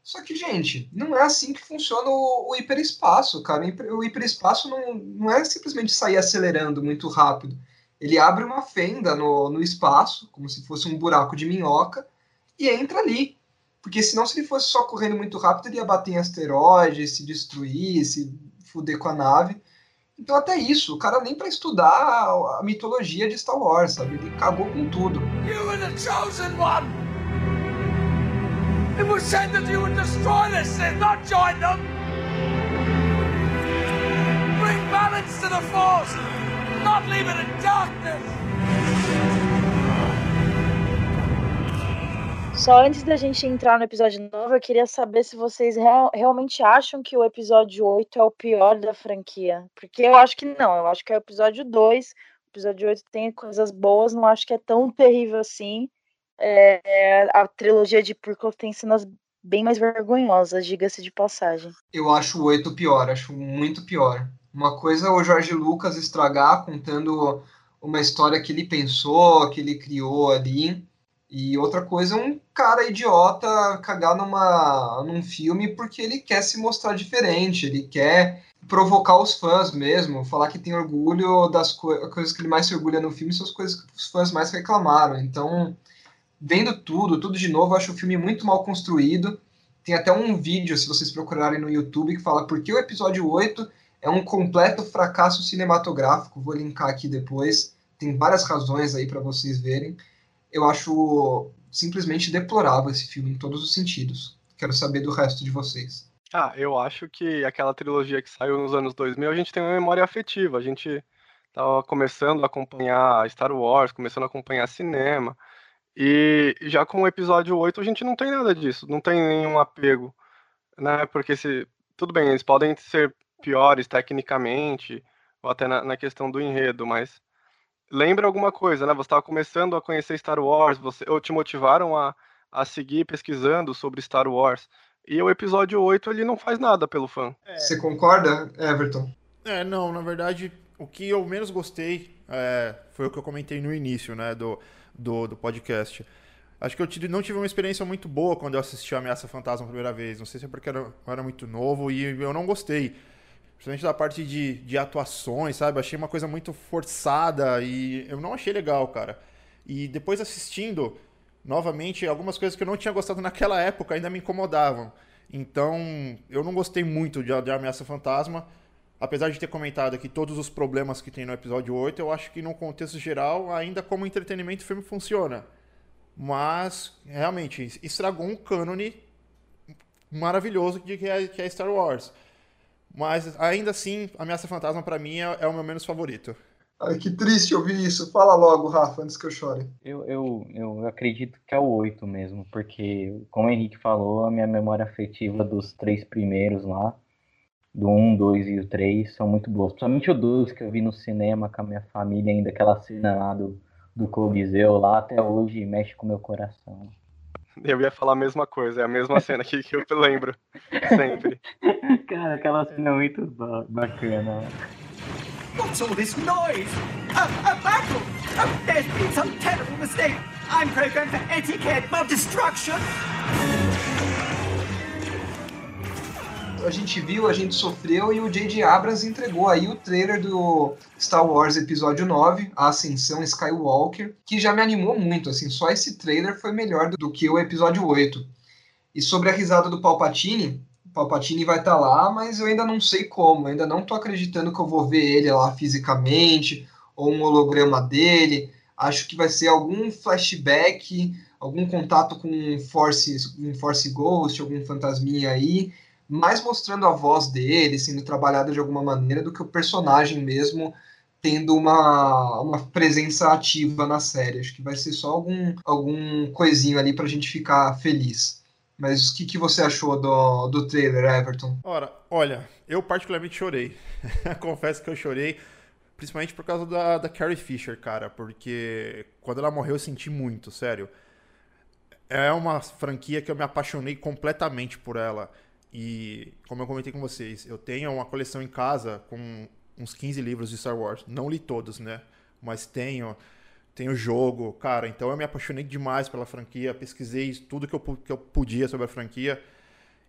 Só que, gente, não é assim que funciona o, o hiperespaço, cara. O hiperespaço não, não é simplesmente sair acelerando muito rápido. Ele abre uma fenda no, no espaço, como se fosse um buraco de minhoca, e entra ali. Porque senão, se ele fosse só correndo muito rápido, ele ia bater em asteroides, se destruir, se fuder com a nave. Então, até isso, o cara nem para estudar a, mitologia de Star Wars, sabe? Ele cagou com tudo. You are the chosen one! It was said that you would destroy this and not join them! Bring balance to the Force, not leave it in darkness! Só antes da gente entrar no episódio novo, eu queria saber se vocês real, realmente acham que o episódio 8 é o pior da franquia. Porque eu acho que não, eu acho que é o episódio 2. O episódio 8 tem coisas boas, não acho que é tão terrível assim. É, a trilogia de Prequel tem cenas bem mais vergonhosas, diga-se de passagem. Eu acho o 8 pior, acho muito pior. Uma coisa é o Jorge Lucas estragar contando uma história que ele pensou, que ele criou ali e outra coisa é um cara idiota cagar numa, num filme porque ele quer se mostrar diferente, ele quer provocar os fãs mesmo, falar que tem orgulho das co coisas que ele mais se orgulha no filme são as coisas que os fãs mais reclamaram. Então, vendo tudo, tudo de novo, acho o filme muito mal construído. Tem até um vídeo, se vocês procurarem no YouTube, que fala por que o episódio 8 é um completo fracasso cinematográfico. Vou linkar aqui depois. Tem várias razões aí para vocês verem eu acho simplesmente deplorável esse filme em todos os sentidos. Quero saber do resto de vocês. Ah, eu acho que aquela trilogia que saiu nos anos 2000, a gente tem uma memória afetiva. A gente estava começando a acompanhar Star Wars, começando a acompanhar cinema. E já com o episódio 8 a gente não tem nada disso, não tem nenhum apego, né? Porque se tudo bem, eles podem ser piores tecnicamente ou até na, na questão do enredo, mas lembra alguma coisa, né? Você estava começando a conhecer Star Wars, você, ou te motivaram a, a seguir pesquisando sobre Star Wars. E o episódio 8 ele não faz nada pelo fã. É. Você concorda, Everton? É, não, na verdade, o que eu menos gostei é, foi o que eu comentei no início, né, do, do, do podcast. Acho que eu tive, não tive uma experiência muito boa quando eu assisti a Ameaça Fantasma a primeira vez. Não sei se é porque eu era, era muito novo e eu não gostei. Principalmente da parte de, de atuações, sabe? Achei uma coisa muito forçada e eu não achei legal, cara. E depois assistindo, novamente, algumas coisas que eu não tinha gostado naquela época ainda me incomodavam. Então, eu não gostei muito de, de Ameaça Fantasma. Apesar de ter comentado aqui todos os problemas que tem no episódio 8, eu acho que no contexto geral, ainda como entretenimento, o filme funciona. Mas, realmente, estragou um cânone maravilhoso de que é, que é Star Wars. Mas ainda assim, Ameaça Fantasma para mim é, é, o meu menos favorito. Ai, que triste ouvir isso. Fala logo, Rafa, antes que eu chore. Eu, eu, eu acredito que é o 8 mesmo, porque, como o Henrique falou, a minha memória afetiva dos três primeiros lá, do 1, 2 e o 3, são muito boas. Principalmente o 2, que eu vi no cinema com a minha família ainda, aquela cena lá do, do Coliseu lá, até hoje mexe com o meu coração. Eu ia falar a mesma coisa, é a mesma cena que, que eu [laughs] lembro sempre. [laughs] Cara, aquela cena é muito bacana. What's all this noise? A, a battle! Oh, there's been some terrible mistake! I'm programmed for etiquette, not destruction! A gente viu, a gente sofreu e o J.J. Abrams entregou aí o trailer do Star Wars Episódio 9, A Ascensão Skywalker, que já me animou muito, assim, só esse trailer foi melhor do que o Episódio 8. E sobre a risada do Palpatine, Palpatine vai estar lá, mas eu ainda não sei como, ainda não tô acreditando que eu vou ver ele lá fisicamente, ou um holograma dele. Acho que vai ser algum flashback, algum contato com um Force, um Force Ghost, algum fantasminha aí, mais mostrando a voz dele, sendo trabalhada de alguma maneira, do que o personagem mesmo tendo uma, uma presença ativa na série. Acho que vai ser só algum, algum coisinho ali pra gente ficar feliz. Mas o que, que você achou do, do trailer, Everton? Ora, olha, eu particularmente chorei. [laughs] Confesso que eu chorei, principalmente por causa da, da Carrie Fisher, cara, porque quando ela morreu eu senti muito, sério. É uma franquia que eu me apaixonei completamente por ela. E, como eu comentei com vocês, eu tenho uma coleção em casa com uns 15 livros de Star Wars. Não li todos, né? Mas tenho. Tenho jogo, cara. Então eu me apaixonei demais pela franquia. Pesquisei tudo que eu, que eu podia sobre a franquia.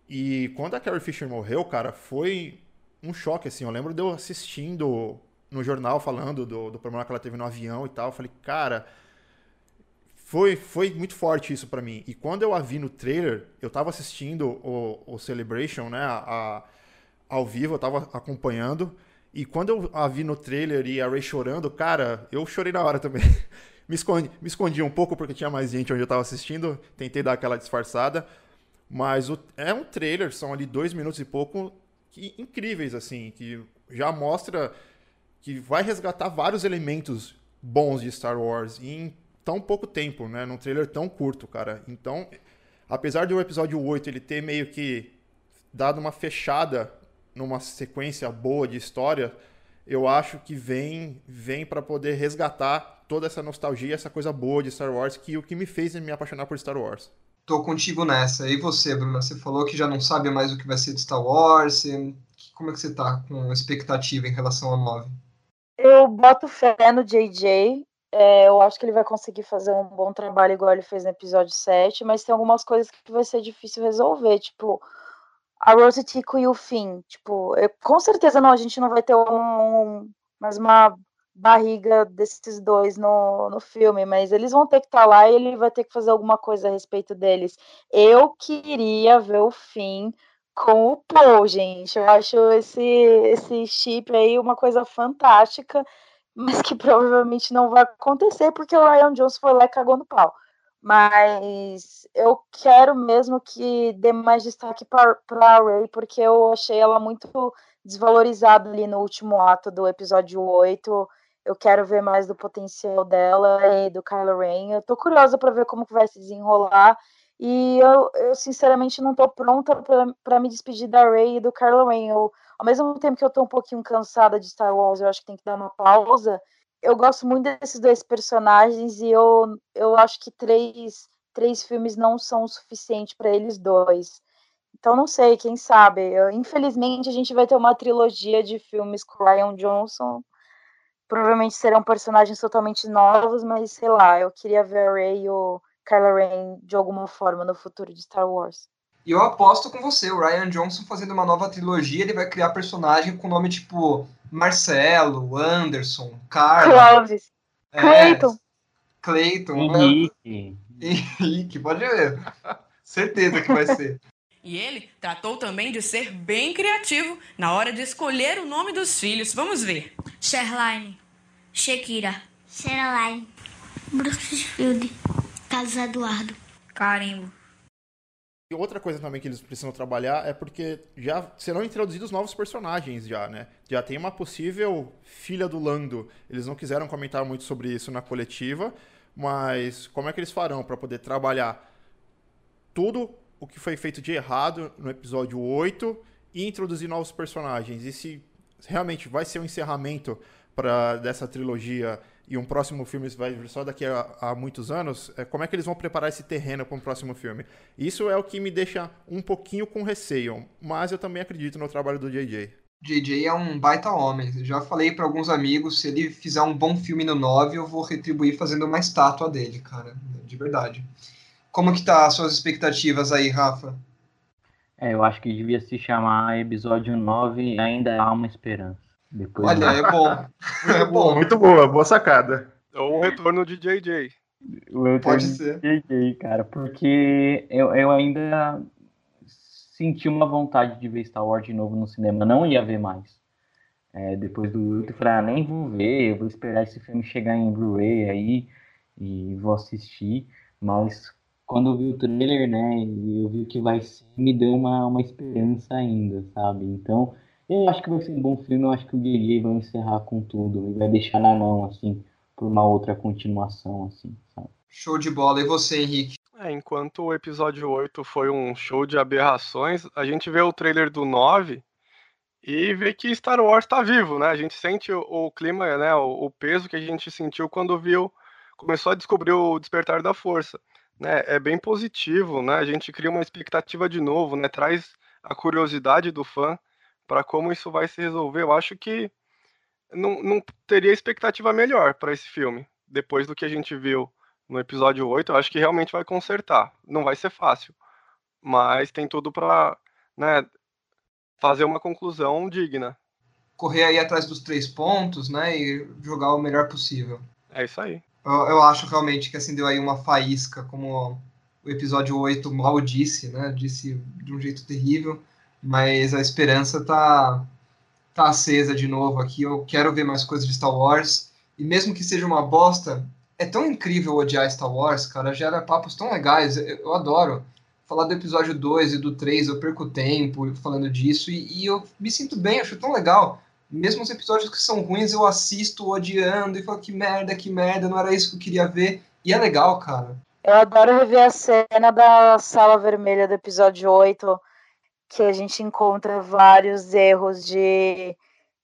E quando a Carrie Fisher morreu, cara, foi um choque, assim. Eu lembro de eu assistindo no jornal falando do, do problema que ela teve no avião e tal. Eu falei, cara, foi, foi muito forte isso para mim. E quando eu a vi no trailer, eu tava assistindo o, o Celebration, né, a, a, ao vivo, eu tava acompanhando. E quando eu a vi no trailer e a Ray chorando, cara, eu chorei na hora também. [laughs] me, escondi, me escondi um pouco porque tinha mais gente onde eu tava assistindo, tentei dar aquela disfarçada. Mas o, é um trailer, são ali dois minutos e pouco, que, incríveis, assim, que já mostra que vai resgatar vários elementos bons de Star Wars em tão pouco tempo, né? Num trailer tão curto, cara. Então, apesar do episódio 8 ele ter meio que dado uma fechada numa sequência boa de história, eu acho que vem vem para poder resgatar toda essa nostalgia, essa coisa boa de Star Wars, que o que me fez me apaixonar por Star Wars. Tô contigo nessa. E você, Bruna? Você falou que já não sabe mais o que vai ser de Star Wars. Como é que você tá com expectativa em relação ao 9? Eu boto fé no JJ. É, eu acho que ele vai conseguir fazer um bom trabalho igual ele fez no episódio 7, mas tem algumas coisas que vai ser difícil resolver, tipo a Rose Tico e o Finn. Tipo, eu, com certeza não, a gente não vai ter um, um, mais uma barriga desses dois no, no filme, mas eles vão ter que estar tá lá e ele vai ter que fazer alguma coisa a respeito deles. Eu queria ver o Finn com o Paul, gente. Eu acho esse, esse chip aí uma coisa fantástica, mas que provavelmente não vai acontecer porque o Ryan Jones foi lá e cagou no pau. Mas eu quero mesmo que dê mais destaque para a Ray, porque eu achei ela muito desvalorizada ali no último ato do episódio 8. Eu quero ver mais do potencial dela e do Kylo Ren. Eu tô curiosa para ver como que vai se desenrolar. E eu, eu sinceramente não tô pronta para me despedir da Ray e do Ren. Eu, ao mesmo tempo que eu tô um pouquinho cansada de Star Wars, eu acho que tem que dar uma pausa eu gosto muito desses dois personagens e eu, eu acho que três, três filmes não são o suficiente para eles dois. Então não sei, quem sabe. Eu, infelizmente a gente vai ter uma trilogia de filmes com Ryan Johnson. Provavelmente serão personagens totalmente novos, mas sei lá, eu queria ver a Rey e o Kylo Ren de alguma forma no futuro de Star Wars. E eu aposto com você, o Ryan Johnson fazendo uma nova trilogia, ele vai criar personagem com nome tipo Marcelo, Anderson, Carlos. Clóvis. É, Clayton. Clayton. Henrique. Henrique, pode ver. Certeza que vai ser. [laughs] E ele tratou também de ser bem criativo na hora de escolher o nome dos filhos. Vamos ver. Sherline, Shakira, Seraline, Brooksfield, Carlos Eduardo, Carimbo. E outra coisa também que eles precisam trabalhar é porque já serão introduzidos novos personagens já, né? Já tem uma possível filha do Lando. Eles não quiseram comentar muito sobre isso na coletiva, mas como é que eles farão para poder trabalhar tudo o que foi feito de errado no episódio 8 e introduzir novos personagens? E se realmente vai ser o um encerramento para dessa trilogia e um próximo filme vai vir só daqui a, a, muitos anos, é, como é que eles vão preparar esse terreno para um próximo filme? Isso é o que me deixa um pouquinho com receio, mas eu também acredito no trabalho do JJ. JJ é um baita homem. já falei para alguns amigos, se ele fizer um bom filme no 9, eu vou retribuir fazendo uma estátua dele, cara, de verdade. Como que tá as suas expectativas aí, Rafa? É, eu acho que devia se chamar episódio 9 Ainda Há Uma Esperança. Depois Olha, é bom. [laughs] é bom. Muito boa, boa sacada. Ou o retorno de JJ. Pode ser. JJ, cara, porque eu, eu ainda. senti uma vontade de ver Star Wars de novo no cinema. Não ia ver mais. É, depois do 8, eu falei, ah, nem vou ver, eu vou esperar esse filme chegar em Blu-ray aí e vou assistir. Mas quando eu vi o trailer, né, e eu vi o que vai ser, me deu uma, uma esperança ainda, sabe? Então, eu acho que vai ser um bom filme, eu acho que o Guerreiro vai encerrar com tudo e vai deixar na mão, assim, por uma outra continuação, assim, sabe? Show de bola. E você, Henrique? É, enquanto o episódio 8 foi um show de aberrações, a gente vê o trailer do 9 e vê que Star Wars está vivo, né? A gente sente o, o clima, né? O, o, peso que a gente sentiu quando viu, começou a descobrir o despertar da força, né? É bem positivo, né? A gente cria uma expectativa de novo, né? Traz a curiosidade do fã para como isso vai se resolver. Eu acho que não, não teria expectativa melhor para esse filme depois do que a gente viu no episódio 8, eu acho que realmente vai consertar. Não vai ser fácil, mas tem tudo para né, fazer uma conclusão digna. Correr aí atrás dos três pontos, né, e jogar o melhor possível. É isso aí. Eu, eu acho realmente que acendeu aí uma faísca, como o episódio 8 mal disse, né, disse de um jeito terrível, mas a esperança tá, tá acesa de novo aqui. Eu quero ver mais coisas de Star Wars, e mesmo que seja uma bosta, é tão incrível odiar Star Wars, cara, gera papos tão legais, eu, eu adoro. Falar do episódio 2 e do 3, eu perco tempo falando disso, e, e, eu me sinto bem, acho tão legal. Mesmo os episódios que são ruins, eu assisto odiando e falo que merda, que merda, não era isso que eu queria ver. E é legal, cara. Eu adoro rever a cena da sala vermelha do episódio 8, que a gente encontra vários erros de,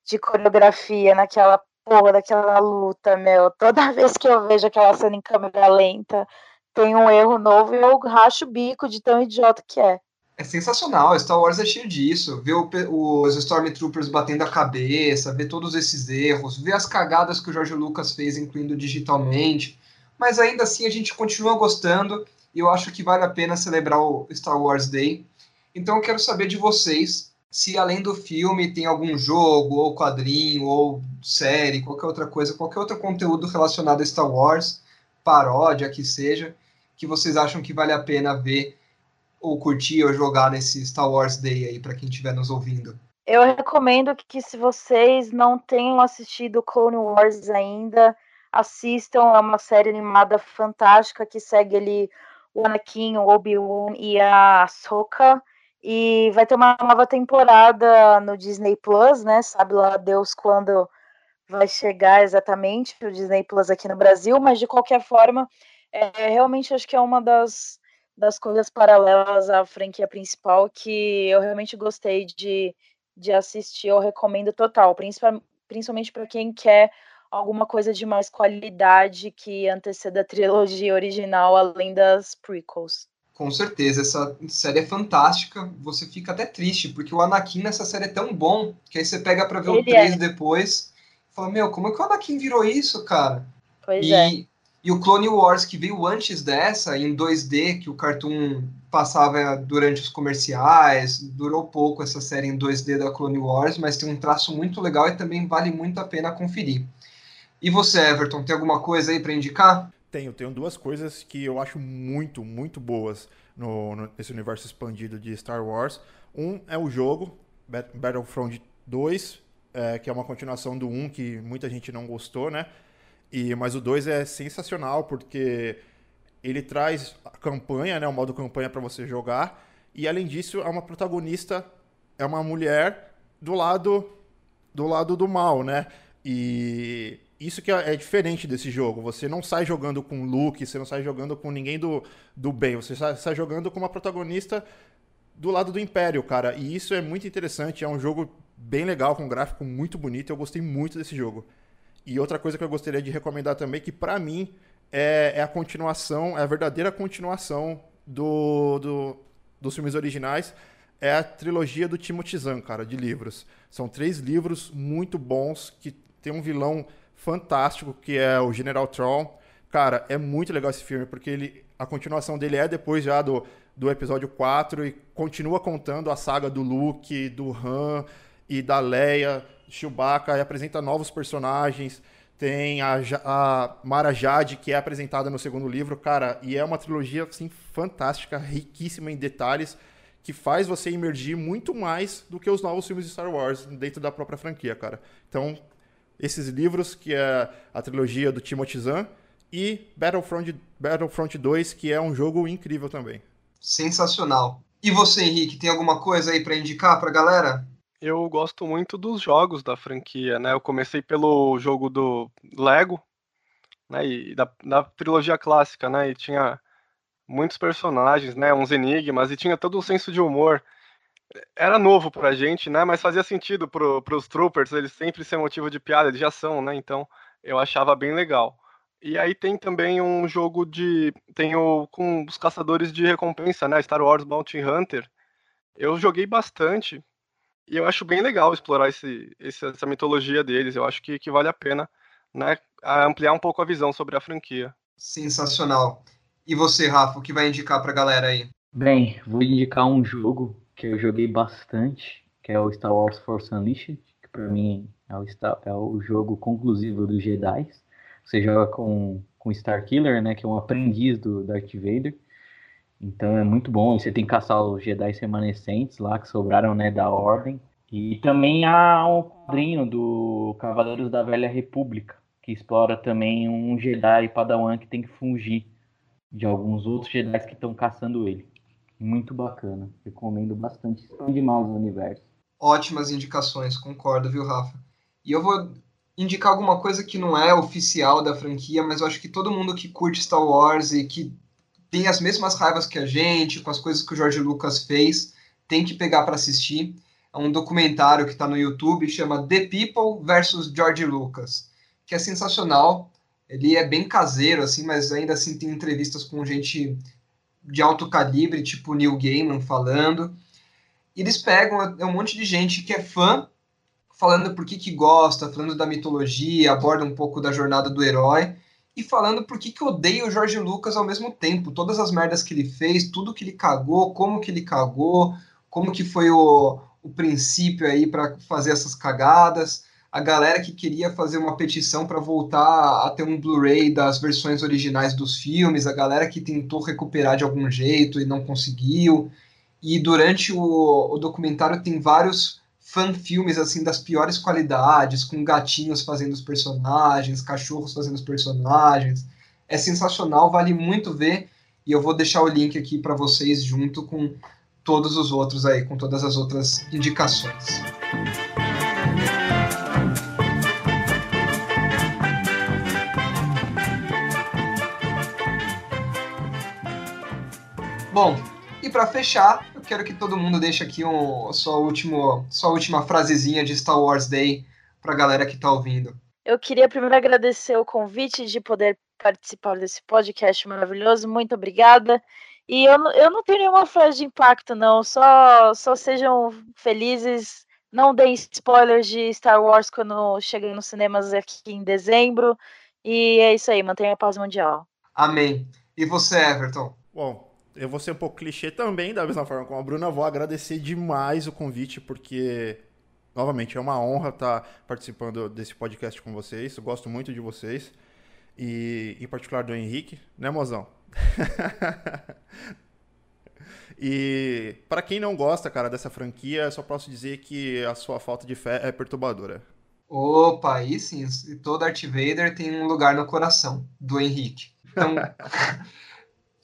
de coreografia naquela porra daquela luta, meu. Toda [laughs] vez que eu vejo aquela cena em câmera lenta, tem um erro novo e eu racho o bico de tão idiota que é. É sensacional, Star Wars é cheio disso. Ver os Stormtroopers batendo a cabeça, ver todos esses erros, ver as cagadas que o George Lucas fez, incluindo digitalmente. Mas ainda assim a gente continua gostando e eu acho que vale a pena celebrar o Star Wars Day. Então eu quero saber de vocês se além do filme tem algum jogo, ou quadrinho, ou série, qualquer outra coisa, qualquer outro conteúdo relacionado a Star Wars, paródia que seja, que vocês acham que vale a pena ver ou curtir ou jogar nesse Star Wars Day aí para quem estiver nos ouvindo. Eu recomendo que se vocês não tenham assistido Clone Wars ainda, assistam, é uma série animada fantástica que segue ali o Anakin, o Obi-Wan e a Ahsoka e vai ter uma nova temporada no Disney Plus, né? Sabe lá Deus quando vai chegar exatamente o Disney Plus aqui no Brasil, mas de qualquer forma, é, realmente acho que é uma das, das coisas paralelas à franquia principal que eu realmente gostei de, de assistir, eu recomendo total, principalmente para quem quer alguma coisa de mais qualidade que anteceda a trilogia original, além das prequels. Com certeza, essa série é fantástica. Você fica até triste, porque o Anakin nessa série é tão bom que aí você pega pra ver Ele o 3 é. depois e fala: Meu, como é que o Anakin virou isso, cara? Pois e, é. E o Clone Wars, que veio antes dessa, em 2D, que o Cartoon passava durante os comerciais, durou pouco essa série em 2D da Clone Wars, mas tem um traço muito legal e também vale muito a pena conferir. E você, Everton, tem alguma coisa aí para indicar? Tenho, tenho duas coisas que eu acho muito, muito boas no, no, nesse universo expandido de Star Wars. Um é o jogo, Battlefront 2, é, que é uma continuação do 1 que muita gente não gostou, né? E, mas o 2 é sensacional porque ele traz a campanha, né, o modo campanha para você jogar, e além disso é uma protagonista, é uma mulher do lado do lado do mal, né? E isso que é, é diferente desse jogo. Você não sai jogando com Luke, você não sai jogando com ninguém do, do bem. Você sai, sai jogando com uma protagonista do lado do Império, cara. E isso é muito interessante. É um jogo bem legal, com um gráfico muito bonito. Eu gostei muito desse jogo. E outra coisa que eu gostaria de recomendar também, que para mim é, é, a continuação, é a verdadeira continuação do, do, dos filmes originais, é a trilogia do Timothy Zahn, cara, de livros. São três livros muito bons que tem um vilão fantástico, que é o General Tron. Cara, é muito legal esse filme, porque ele, a continuação dele é depois já do, do episódio 4 e continua contando a saga do Luke, do Han e da Leia, Chewbacca, e apresenta novos personagens. Tem a, a Mara Jade, que é apresentada no segundo livro, cara, e é uma trilogia assim fantástica, riquíssima em detalhes, que faz você emergir muito mais do que os novos filmes de Star Wars dentro da própria franquia, cara. Então, esses livros, que é a trilogia do Timothy Zahn, e Battlefront, Battlefront 2, que é um jogo incrível também. Sensacional. E você, Henrique, tem alguma coisa aí para indicar para a galera? Eu gosto muito dos jogos da franquia, né? Eu comecei pelo jogo do Lego, né? E da, da trilogia clássica, né? E tinha muitos personagens, né? Uns enigmas e tinha todo um senso de humor. Era novo pra gente, né? Mas fazia sentido pro, pros troopers, eles sempre ser motivo de piada, eles já são, né? Então eu achava bem legal. E aí tem também um jogo de. Tem o com os caçadores de recompensa, né? Star Wars Bounty Hunter. Eu joguei bastante. E eu acho bem legal explorar esse, essa mitologia deles. Eu acho que, que vale a pena né, ampliar um pouco a visão sobre a franquia. Sensacional. E você, Rafa, o que vai indicar pra galera aí? Bem, vou indicar um jogo que eu joguei bastante, que é o Star Wars Force Unleashed, que para mim é o, Star, é o jogo conclusivo dos Jedi. Você joga com, com Star Killer, né, que é um aprendiz do Darth Vader. Então é muito bom. Você tem que caçar os Jedi remanescentes lá que sobraram, né, da Ordem. E também há um quadrinho do Cavaleiros da Velha República, que explora também um Jedi Padawan que tem que fugir de alguns outros Jedi que estão caçando ele. Muito bacana. Recomendo bastante. Expande mais o universo. Ótimas indicações, concordo, viu, Rafa? E eu vou indicar alguma coisa que não é oficial da franquia, mas eu acho que todo mundo que curte Star Wars e que tem as mesmas raivas que a gente, com as coisas que o George Lucas fez, tem que pegar para assistir. É um documentário que está no YouTube, chama The People versus George Lucas, que é sensacional. Ele é bem caseiro, assim, mas ainda assim tem entrevistas com gente de alto calibre, tipo Neil Gaiman falando. E eles pegam é um monte de gente que é fã, falando por que, que gosta, falando da mitologia, aborda um pouco da jornada do herói, e falando por que, que odeia o Jorge Lucas ao mesmo tempo. Todas as merdas que ele fez, tudo que ele cagou, como que ele cagou, como que foi o, o princípio aí para fazer essas cagadas a galera que queria fazer uma petição para voltar a ter um Blu-ray das versões originais dos filmes, a galera que tentou recuperar de algum jeito e não conseguiu. E durante o, o documentário tem vários fan-filmes assim das piores qualidades, com gatinhos fazendo os personagens, cachorros fazendo os personagens. É sensacional, vale muito ver. E eu vou deixar o link aqui para vocês junto com todos os outros aí, com todas as outras indicações. Bom, e para fechar, eu quero que todo mundo deixe aqui um, sua, último, sua última frasezinha de Star Wars Day para a galera que está ouvindo. Eu queria primeiro agradecer o convite de poder participar desse podcast maravilhoso. Muito obrigada. E eu, eu não tenho nenhuma frase de impacto, não. Só, só sejam felizes. Não deem spoilers de Star Wars quando cheguei nos cinemas aqui em dezembro. E é isso aí, mantenha a paz mundial. Amém. E você, Everton? Bom, eu vou ser um pouco clichê também, da mesma forma como a Bruna. Vou agradecer demais o convite, porque, novamente, é uma honra estar participando desse podcast com vocês. Eu gosto muito de vocês. E, em particular, do Henrique, né, mozão? [laughs] e, para quem não gosta, cara, dessa franquia, só posso dizer que a sua falta de fé é perturbadora. Opa, aí sim. Todo Darth Vader tem um lugar no coração do Henrique. Então. [laughs]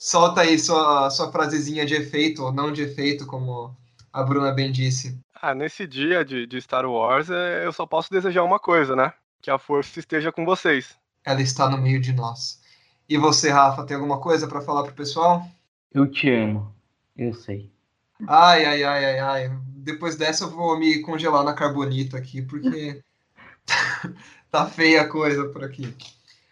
Solta aí sua, sua frasezinha de efeito, ou não de efeito, como a Bruna bem disse. Ah, nesse dia de, de Star Wars, é, eu só posso desejar uma coisa, né? Que a força esteja com vocês. Ela está no meio de nós. E você, Rafa, tem alguma coisa para falar pro pessoal? Eu te amo. Eu sei. Ai, ai, ai, ai, ai. Depois dessa eu vou me congelar na carbonita aqui, porque [laughs] [laughs] tá feia a coisa por aqui.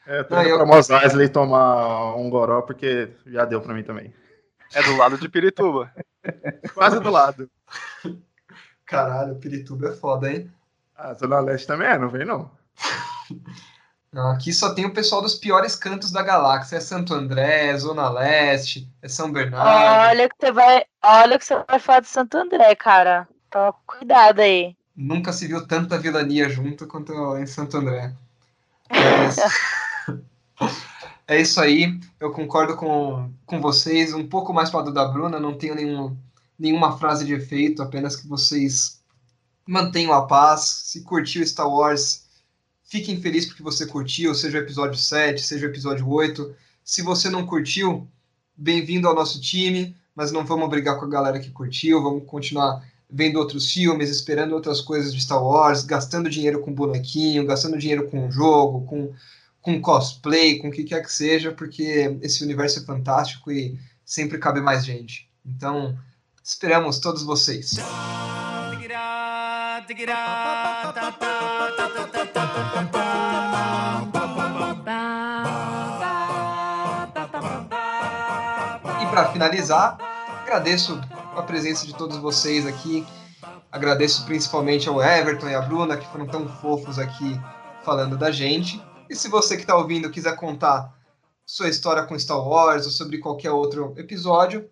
É, tô indo eu... pra Mos Eisley tomar um goró, porque já deu pra mim também. É do lado de Pirituba. [laughs] Quase do lado. Caralho, Pirituba é foda, hein? Ah, Zona Leste também é, não vem não. [laughs] Não, aqui só tem o pessoal dos piores cantos da galáxia. É Santo André, é Zona Leste, é São Bernardo. Olha que você vai, olha que você vai falar de Santo André, cara. Toma cuidado aí. Nunca se viu tanta vilania junto quanto em Santo André. [laughs] Mas... É isso aí, eu concordo com, com vocês, um pouco mais para da Bruna, não tenho nenhum, nenhuma frase de efeito, apenas que vocês mantenham a paz. Se curtiu Star Wars, fiquem felizes porque você curtiu, seja o episódio 7, seja o episódio 8. Se você não curtiu, bem-vindo ao nosso time, mas não vamos brigar com a galera que curtiu, vamos continuar vendo outros filmes, esperando outras coisas de Star Wars, gastando dinheiro com bonequinho, gastando dinheiro com jogo, com, com cosplay, com o que quer que seja, porque esse universo é fantástico e sempre cabe mais gente. Então, esperamos todos vocês. E para finalizar, agradeço a presença de todos vocês aqui. Agradeço principalmente ao Everton e à Bruna, que foram tão fofos aqui falando da gente. E se você que está ouvindo quiser contar sua história com Star Wars ou sobre qualquer outro episódio,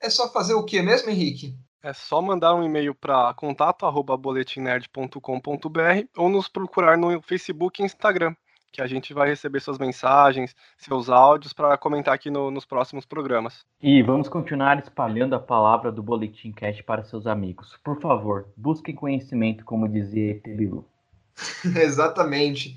é só fazer o que mesmo, Henrique? É só mandar um e-mail para contato@boletimnerd.com.br ou nos procurar no Facebook e Instagram, que a gente vai receber suas mensagens, seus áudios para comentar aqui no, nos próximos programas. E vamos continuar espalhando a palavra do Boletim Cast para seus amigos. Por favor, busquem conhecimento, como dizia Bilu. [laughs] Exatamente.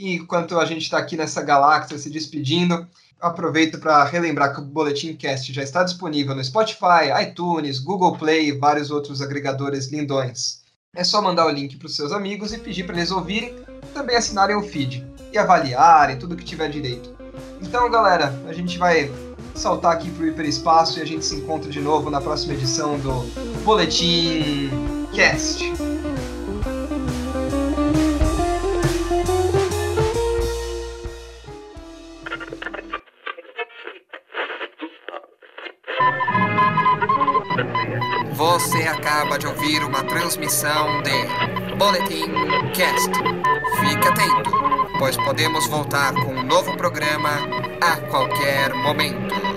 E enquanto a gente está aqui nessa galáxia se despedindo, aproveito para relembrar que o Boletim Cast já está disponível no Spotify, iTunes, Google Play e vários outros agregadores lindões. É só mandar o link para os seus amigos e pedir para eles ouvirem, também assinarem o feed e avaliarem tudo que tiver direito. Então, galera, a gente vai saltar aqui para o hiperespaço e a gente se encontra de novo na próxima edição do Boletim Cast. Você acaba de ouvir uma transmissão de Boletim Cast. Fique atento, pois podemos voltar com um novo programa a qualquer momento.